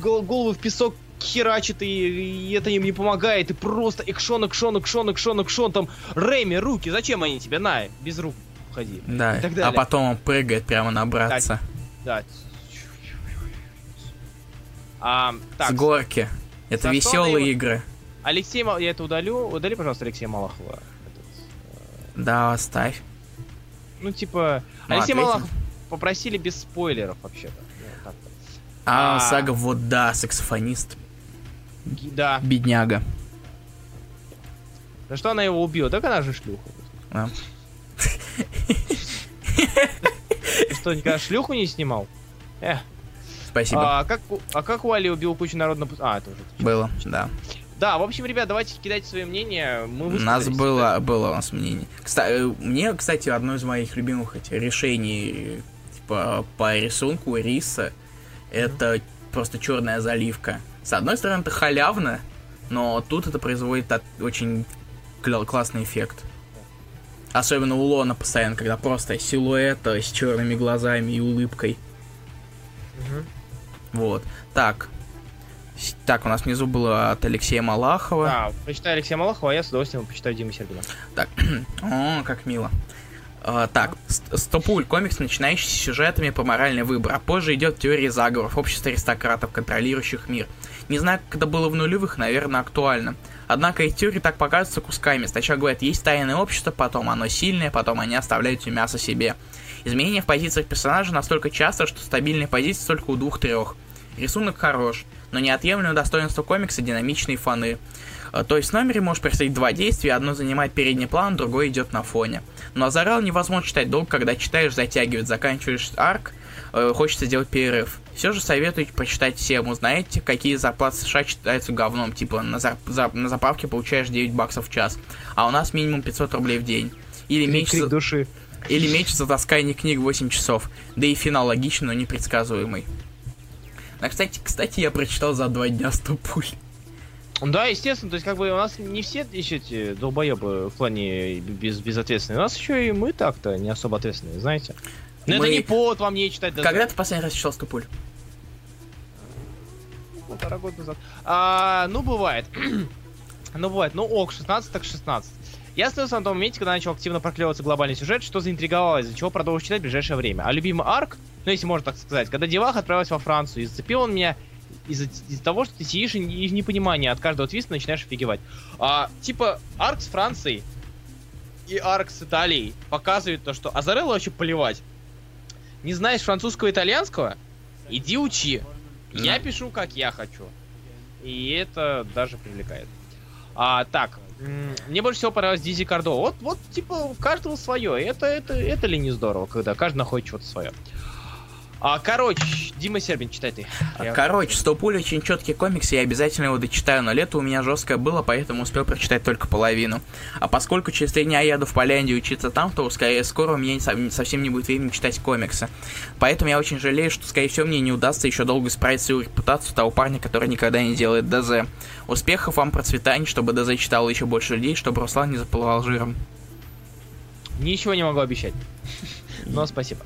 гол- голову в песок херачит, и, и это им не помогает, и просто экшон, экшон, экшон, экшон, экшон, там, Рэми, руки, зачем они тебе, на, без рук ходи. Да, а потом он прыгает прямо на братца. Да. А, так, С горки. Это веселые игры. Алексей, я это удалю, удали, пожалуйста, Алексея Малахова. Этот, Да, оставь. ну, типа, Ну, Алексей ответим. Малахов попросили без спойлеров, вообще-то. А, А. сага вот да, саксофонист. Да, Бедняга. За что она его убила? Так она же шлюха. Да. Ты что, никогда шлюху не снимал? Эх. Спасибо. А как, а как Уали убил кучу народа? на- А, это уже. Было, да. Да, в общем, ребят, давайте кидайте свои мнения. Мы У нас было, было у нас мнение. Кстати, мне, кстати, одно из моих любимых этих решений типа, по рисунку риса это просто черная заливка. С одной стороны, это халявно, но тут это производит от- очень кля- классный эффект. Особенно у Лона постоянно, когда просто силуэт э, с черными глазами и улыбкой. Мгм. Вот. Так. Так, у нас внизу было от Алексея Малахова. Да, прочитай Алексея Малахова, а я с удовольствием почитаю Диму Сергина. Так, о, как мило. А, так, Ст- Стопуль, комикс, начинающий с сюжетами по моральный выбор, а позже идет теория заговоров, общество аристократов, контролирующих мир. Не знаю, как это было в нулевых, наверное, актуально. Однако эти теории так показываются кусками. Сначала говорят, есть тайное общество, потом оно сильное, потом они оставляют все мясо себе. Изменения в позициях персонажа настолько часто, что стабильные позиции только у двух-трех. Рисунок хорош, но неотъемлемое достоинство комикса динамичные фаны. Э, То есть в номере можешь происходить два действия, одно занимает передний план, другое идет на фоне. Но Азарел невозможно читать долго, когда читаешь, затягивает, заканчиваешь арк, э, хочется сделать перерыв. Все же советую прочитать всем, узнаете, какие зарплаты США читаются говном, типа на, зар- за- на заправке получаешь 9 баксов в час, а у нас минимум 500 рублей в день. Или меньше, Крик души. или меньше за таскание книг 8 часов. Да и финал логичный, но непредсказуемый. А, кстати, кстати, я прочитал за два дня 100 пуль. Да, естественно, то есть как бы у нас не все еще эти долбоебы в плане без, безответственные. У нас еще и мы так-то не особо ответственные, знаете. Но Мы- это не повод вам не читать даже Когда ты последний раз читал 100 пуль? полтора года назад. А, ну, бывает. ну, бывает. Ну, ок, 16 так 16. Я остановился на том моменте, когда начал активно проклевываться глобальный сюжет, что заинтриговало, из-за чего продолжу читать в ближайшее время. А любимый арк, ну, если можно так сказать, когда Девах отправилась во Францию, и зацепил он меня из-за из того, что ты сидишь и не- и в непонимании от каждого твиста начинаешь офигевать. А, типа, арк с Францией и арк с Италией показывает то, что Азарелло вообще поливать. Не знаешь французского и итальянского? Иди учи. Я пишу, как я хочу. И это даже привлекает. А, так, мне больше всего понравилось Дизи Кардо. Вот, вот, типа, у каждого свое. Это, это, это ли не здорово, когда каждый находит что-то свое. А, короче, Дима Сербин, читай ты. Я- Короче, 100 пуль очень четкий комикс, я обязательно его дочитаю, но лето у меня жесткое было, поэтому успел прочитать только половину. А поскольку через три дня я еду в Поляндию учиться там, то скорее скоро у меня не со- совсем не будет времени читать комиксы. Поэтому я очень жалею, что, скорее всего, мне не удастся еще долго исправить свою репутацию того парня, который никогда не делает ДЗ. Успехов вам, процветаний, чтобы ДЗ читало еще больше людей, чтобы Руслан не заплывал жиром. Ничего не могу обещать. Но спасибо.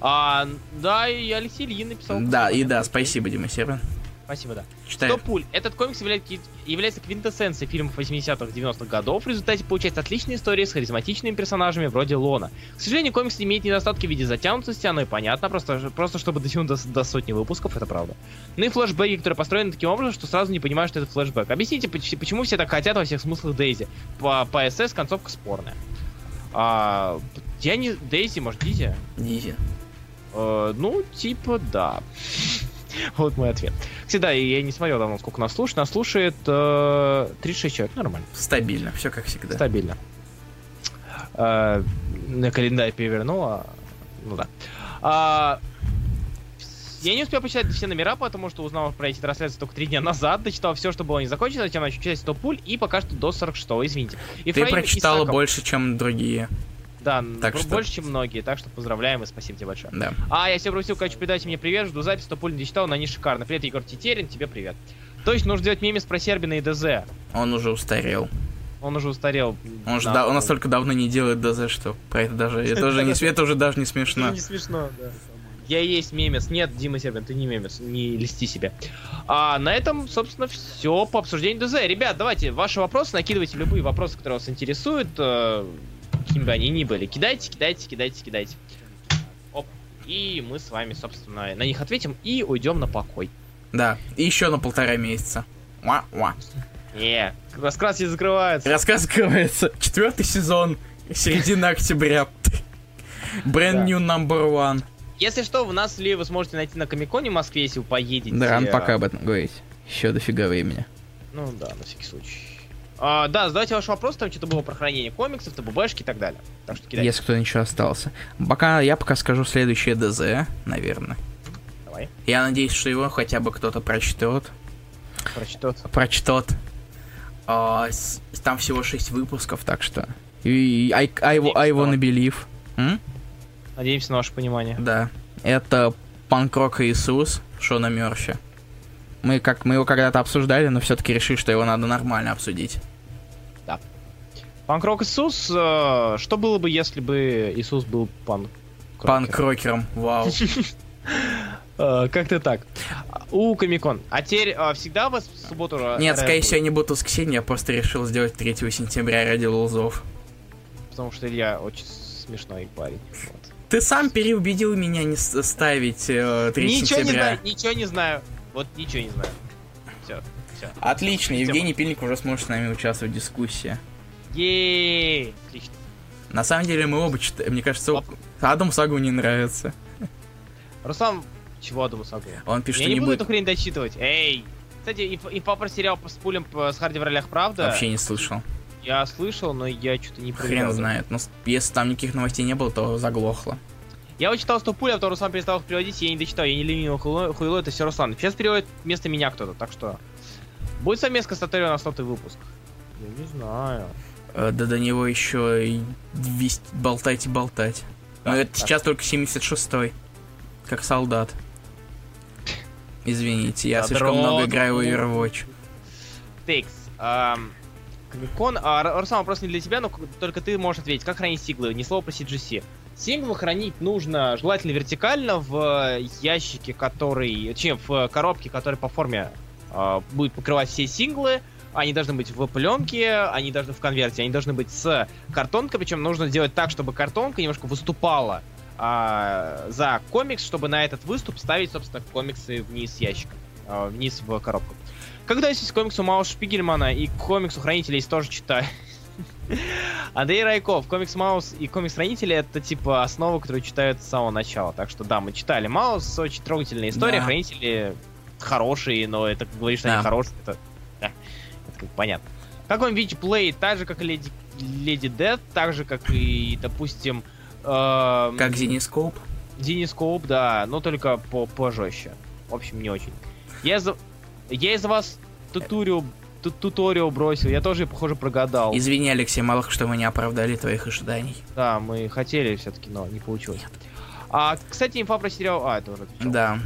А, да, и Алексей Ильин написал. Да, и да, спасибо, Дима Сербин. Спасибо, да. Читаю. 100 пуль. Этот комикс является, является квинтэссенцией фильмов 80-х, 90-х годов. В результате получается отличная история с харизматичными персонажами вроде Лона. К сожалению, комикс имеет недостатки в виде затянутости, оно и понятно, просто, просто чтобы дотянуть до, до сотни выпусков, это правда. Ну и флешбеки, которые построены таким образом, что сразу не понимаешь, что это флешбэк. Объясните, поч- почему все так хотят во всех смыслах Дейзи? По, по СС концовка спорная. А, я не... Дейзи, может, Дизи? Дизи. Э, ну, типа, да. Вот мой ответ. Кстати, да, и я не смотрел давно, сколько нас слушает. Нас слушает э, 36 человек, нормально, Стабильно, все как всегда. стабильно. Э, на календарь перевернула. Ну да. А, я не успел почитать все номера, потому что узнал про эти трансляции только три дня назад. Дочитал все, что было не закончено, затем начал читать 100 пуль и пока что до 46 извините. Ты Ефраим прочитала Исаков. больше, чем другие. Да, Так б- что- больше, чем многие, так что поздравляем и спасибо тебе большое. Да. А, я себе просил, короче, передайте мне привет, жду запись, то пуль не читал, но они шикарно. Привет, Егор Тетерин, тебе привет. Точно, нужно делать мемес про Сербина и ДЗ. Он уже устарел. Он уже устарел. Он же Да, он настолько давно не делает ДЗ, что про это даже это уже не это уже даже не смешно. Не смешно, да. Я есть мемес. Нет, Дима Сербин, ты не мемес, не листи себя. А на этом, собственно, все по обсуждению ДЗ. Ребят, давайте ваши вопросы, накидывайте любые вопросы, которые вас интересуют, э, какими бы они ни были. Кидайте, кидайте, кидайте, кидайте. Оп. И мы с вами, собственно, на них ответим и уйдем на покой. Да. И еще на полтора месяца. Уа-уа. Не, раскрас не закрывается. Рассказ открывается. Четвертый сезон. Середина октября. Brand Да. new number one. Если что, в нас ли вы сможете найти на Комиконе в Москве, если вы поедете. Да, рано пока об этом говорить. Еще дофига времени. Ну да, на всякий случай. А, да, задавайте ваши вопросы, там что-то было про хранение комиксов, ТББшки и так далее. Так что кидайте. Если кто ничего остался. Пока я пока скажу следующее ДЗ, наверное. Давай, Я надеюсь, что его хотя бы кто-то прочтет. прочтет. Прочтет. А, с- там всего 6 выпусков, так что. И I, I, I, I wanna believe. М? Надеемся на ваше понимание. Да. Это Панкрок Иисус Шона Мерфи. Мы как мы его когда-то обсуждали, но все-таки решили, что его надо нормально обсудить. Панкрок Иисус, э, что было бы, если бы Иисус был панк? Панкрокером, вау. Э, Как-то так. У Комикон. А теперь э, всегда вас в субботу... Нет, скорее всего, не буду воскресенье, я просто решил сделать 3 сентября ради лузов. Потому что Илья очень смешной парень. Ты сам переубедил меня не ставить э, 3 Ничего не знаю, ничего не знаю. Вот ничего не знаю. Все. Отлично. Евгений Пильник уже сможет с нами участвовать в дискуссии. Еее! Отлично. На самом деле мы оба читаем, мне кажется, об- Адаму Сагу не нравится. Руслан, чего Адаму Сагу? Он пишет, Я что не не буду эту хрень дочитывать. Эй! Кстати, инф- инфа про сериал с пулем с Харди в ролях правда. Вообще не слышал. Я слышал, но я что-то не Хрен проверял. знает. Но с- если там никаких новостей не было, то заглохло. Я вот читал 100 пуль, а потом Руслан перестал их переводить, я не дочитал, я не ленивый хуйло, это все Руслан. Сейчас переводит вместо меня кто-то, так что... Будет совместка с Таторио на 100 выпуск? Я не знаю. Э, Да до него еще и 200 болтать и болтать. Но Да, это сейчас только 76-й. Как солдат. Извините, я слишком много играю в Overwatch. Тейкс. ам, Комикон. А, Руслан, вопрос не для тебя, но только ты можешь ответить. Как хранить синглы? Ни слова про CGC. Синглы хранить нужно желательно вертикально в э, ящике, который... Точнее, в э, коробке, который по форме а, будет покрывать все синглы. Они должны быть в пленке, они должны в конверте, они должны быть с картонкой, причем нужно сделать так, чтобы картонка немножко выступала а, за комикс, чтобы на этот выступ ставить, собственно, комиксы вниз ящика, а, вниз в коробку. Когда я к комиксу Мауса Шпигельмана и к комиксу Хранителей тоже читаю. Андрей Райков, комикс Маус и комикс Хранители это типа основа, которую читают с самого начала. Так что да, мы читали Маус, очень трогательная история, Да. Хранители хорошие, но это говоришь, что Да. они хорошие, это, понятно. Как вам видите плей, так же как и Леди, Леди Дед, так же как и, допустим, эм, Как Зенископ. Динископ, да, но только по пожестче. В общем, не очень. Я из-за я из вас туториал, ту- туториал бросил, я тоже, похоже, прогадал. Извини, Алексей Малых, что мы не оправдали твоих ожиданий. Да, мы хотели все-таки, но не получилось. А, кстати, инфа про сериал... А, это уже. Да.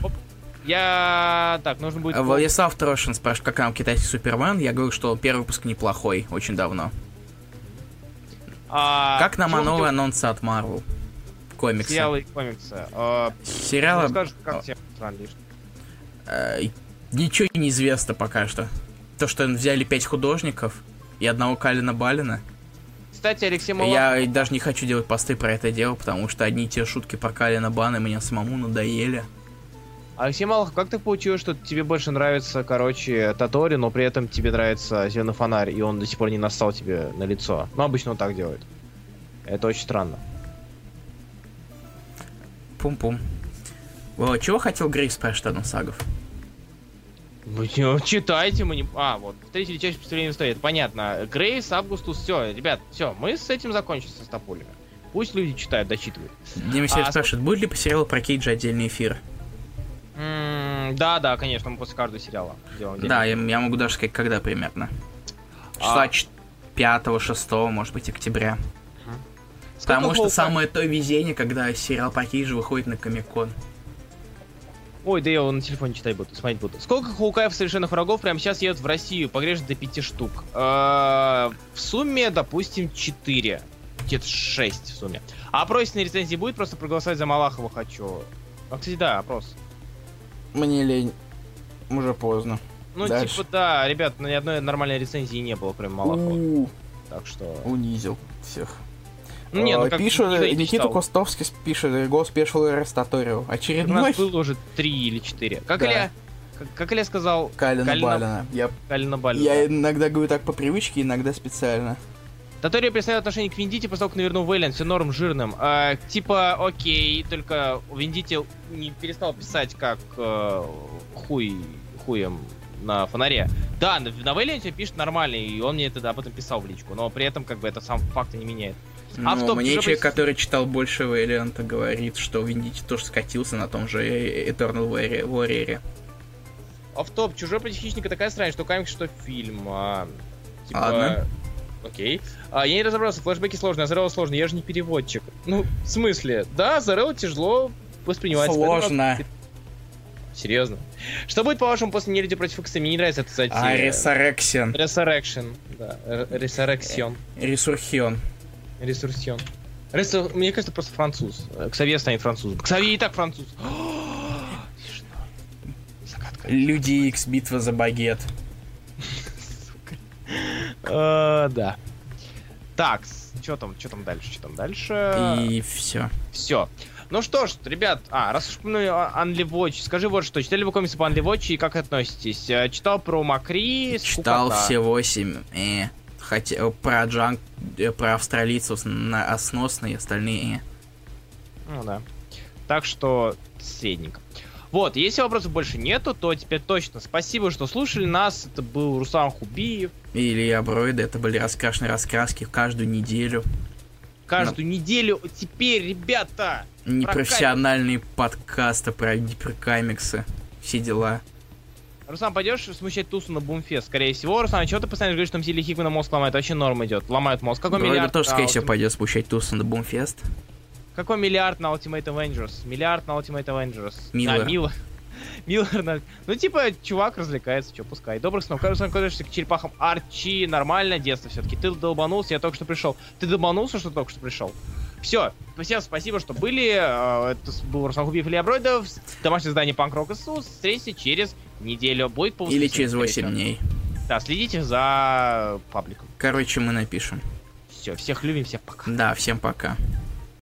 Я... Так, нужно будет... Владислав Трошин спрашивает, как нам китайский Супермен. Я говорю, что первый выпуск неплохой, очень давно. А, Как нам новые анонсы от Marvel? Комиксы. Сериалы и комиксы. А, Сериалы... расскажешь, а, как тебе э, ничего не известно пока что. То, что взяли пять художников и одного Калина Балина. Кстати, Алексей Малахов... Я даже не хочу делать посты про это дело, потому что одни и те шутки про Калина Бана мне самому надоели. Алексей Малахов, как так получилось, что тебе больше нравится, короче, Татори, но при этом тебе нравится Зеленый фонарь, и он до сих пор не нассал тебе на лицо? Ну, обычно он так делает. Это очень странно. Пум-пум. Вот, чего хотел Грейс спрашивает Адам Сагов? Вы не- читайте, мы не... А, вот, встретили чаще представления истории, это понятно. Грейс, Августус, все, ребят, все, мы с этим закончим со стопулями. Пусть люди читают, дочитывают. Дима А, спрашивает, будет ли по сериалу про Кейджа отдельный эфир? Да, да, конечно, мы после каждого сериала делаем. Да, я, я могу даже сказать, когда примерно. Числа А. 5-6, может быть, октября. Потому что самое то везение, когда сериал Кейджа выходит на Комикон. Ой, да я его на телефоне читать буду, смотреть буду. Сколько Хоукаев совершенных врагов прямо сейчас едут в Россию? Погрежет до 5 штук. Э, В сумме, допустим, 4. Где-то 6 в сумме. А опросительной рецензии будет? Просто проголосовать за Малахова хочу. А, кстати, да, опрос. Мне лень. Уже поздно. Ну, Дальше. типа, да, ребят, ни одной нормальной рецензии не было, кроме Малахова. У, Так что... унизил всех. Ну, не, ну А, как пишет, Никита читал. Костовский пишет, Го спешил Аристоторию. У Очередной нас было уже 3 или 4. Как Да. Илья... Как, как Илья сказал, Калина Калина- Балина. Я, Калина Балина. я иногда говорю так по привычке, иногда специально. Татория представляет отношение к Виндите как навернул Вейлен, все норм жирным. А, типа, окей, только Виндите не перестал писать как э, хуй, хуем на фонаре. Да, на- в новелле он тебе пишет нормально, и он мне это об этом писал в личку, но при этом как бы это сам факт не меняет. А в Но топ мне человек, который читал больше Вэлианта, говорит, что Виндити тоже скатился на том же Eternal Warrior- Warrior. Офф-топ, чужой против хищника такая странная, что комикс, что фильм. а, типа... Ладно. Окей. А, я не разобрался, флешбеки сложные, а Зарелла сложный, я же не переводчик. Ну, в смысле? Да, Зарелла тяжело воспринимать. Сложно. Серьезно. Что будет, по-вашему, после Нелюди против Икса? Мне не нравится эта затея. А Resurrection. Resurrection. Да, Р- Resurrection. Resurrection. Resurrection. Ресу- Мне кажется, просто француз. Ксавье станет французом. Ксавье и так француз. Люди X, битва за багет. Э, Да. Так, что там, что там дальше, что там дальше? И все. Все. Ну что ж, ребят, а, раз уж о- Unli Watch, скажи вот что, читали вы комиксы по Unli Watch и как относитесь? Э, Читал про Макри, Читал скукота. все восемь. Э. Хотя э, про Джанк, э, про австралийцев на осносные, остальные. Ну да. Так что средненько. Вот, если вопросов больше нету, то теперь точно спасибо, что слушали нас. Это был Руслан Хубиев. И Илья Бройда, это были раскрашенные раскраски каждую неделю. Каждую неделю теперь, ребята! Непрофессиональные подкасты про гиперкамиксы. Все дела. Руслан, пойдешь смущать Тусу на Бумфест? Скорее всего, Руслан, а чего ты постоянно говоришь, что Мсили Хикмана мозг ломает? Вообще норм идет. Ломают мозг. Какой Бройда миллиард? тоже, скорее всего, пойдет спущать тусы на Бумфест. Какой миллиард на Ultimate Avengers? Миллиард на Ultimate Avengers. Миллер. А, Миллер. Миллер, на- ну типа, чувак развлекается, что пускай. Добрых снов. Руслан, относишься к черепахам Арчи, нормально, детство все-таки. Ты долбанулся, я только что пришел. Ты долбанулся, что только что пришел? Все, всем спасибо, что были. Э, Это был Руслан Хубиев, Илья Бройдов. Домашнее задание Панк Рок СУ. Встретимся через неделю. Будет по Или через скорее 8 всего. дней. Да, следите за пабликом. Короче, мы напишем. Все, всех любим, всех пока. Да, всем пока.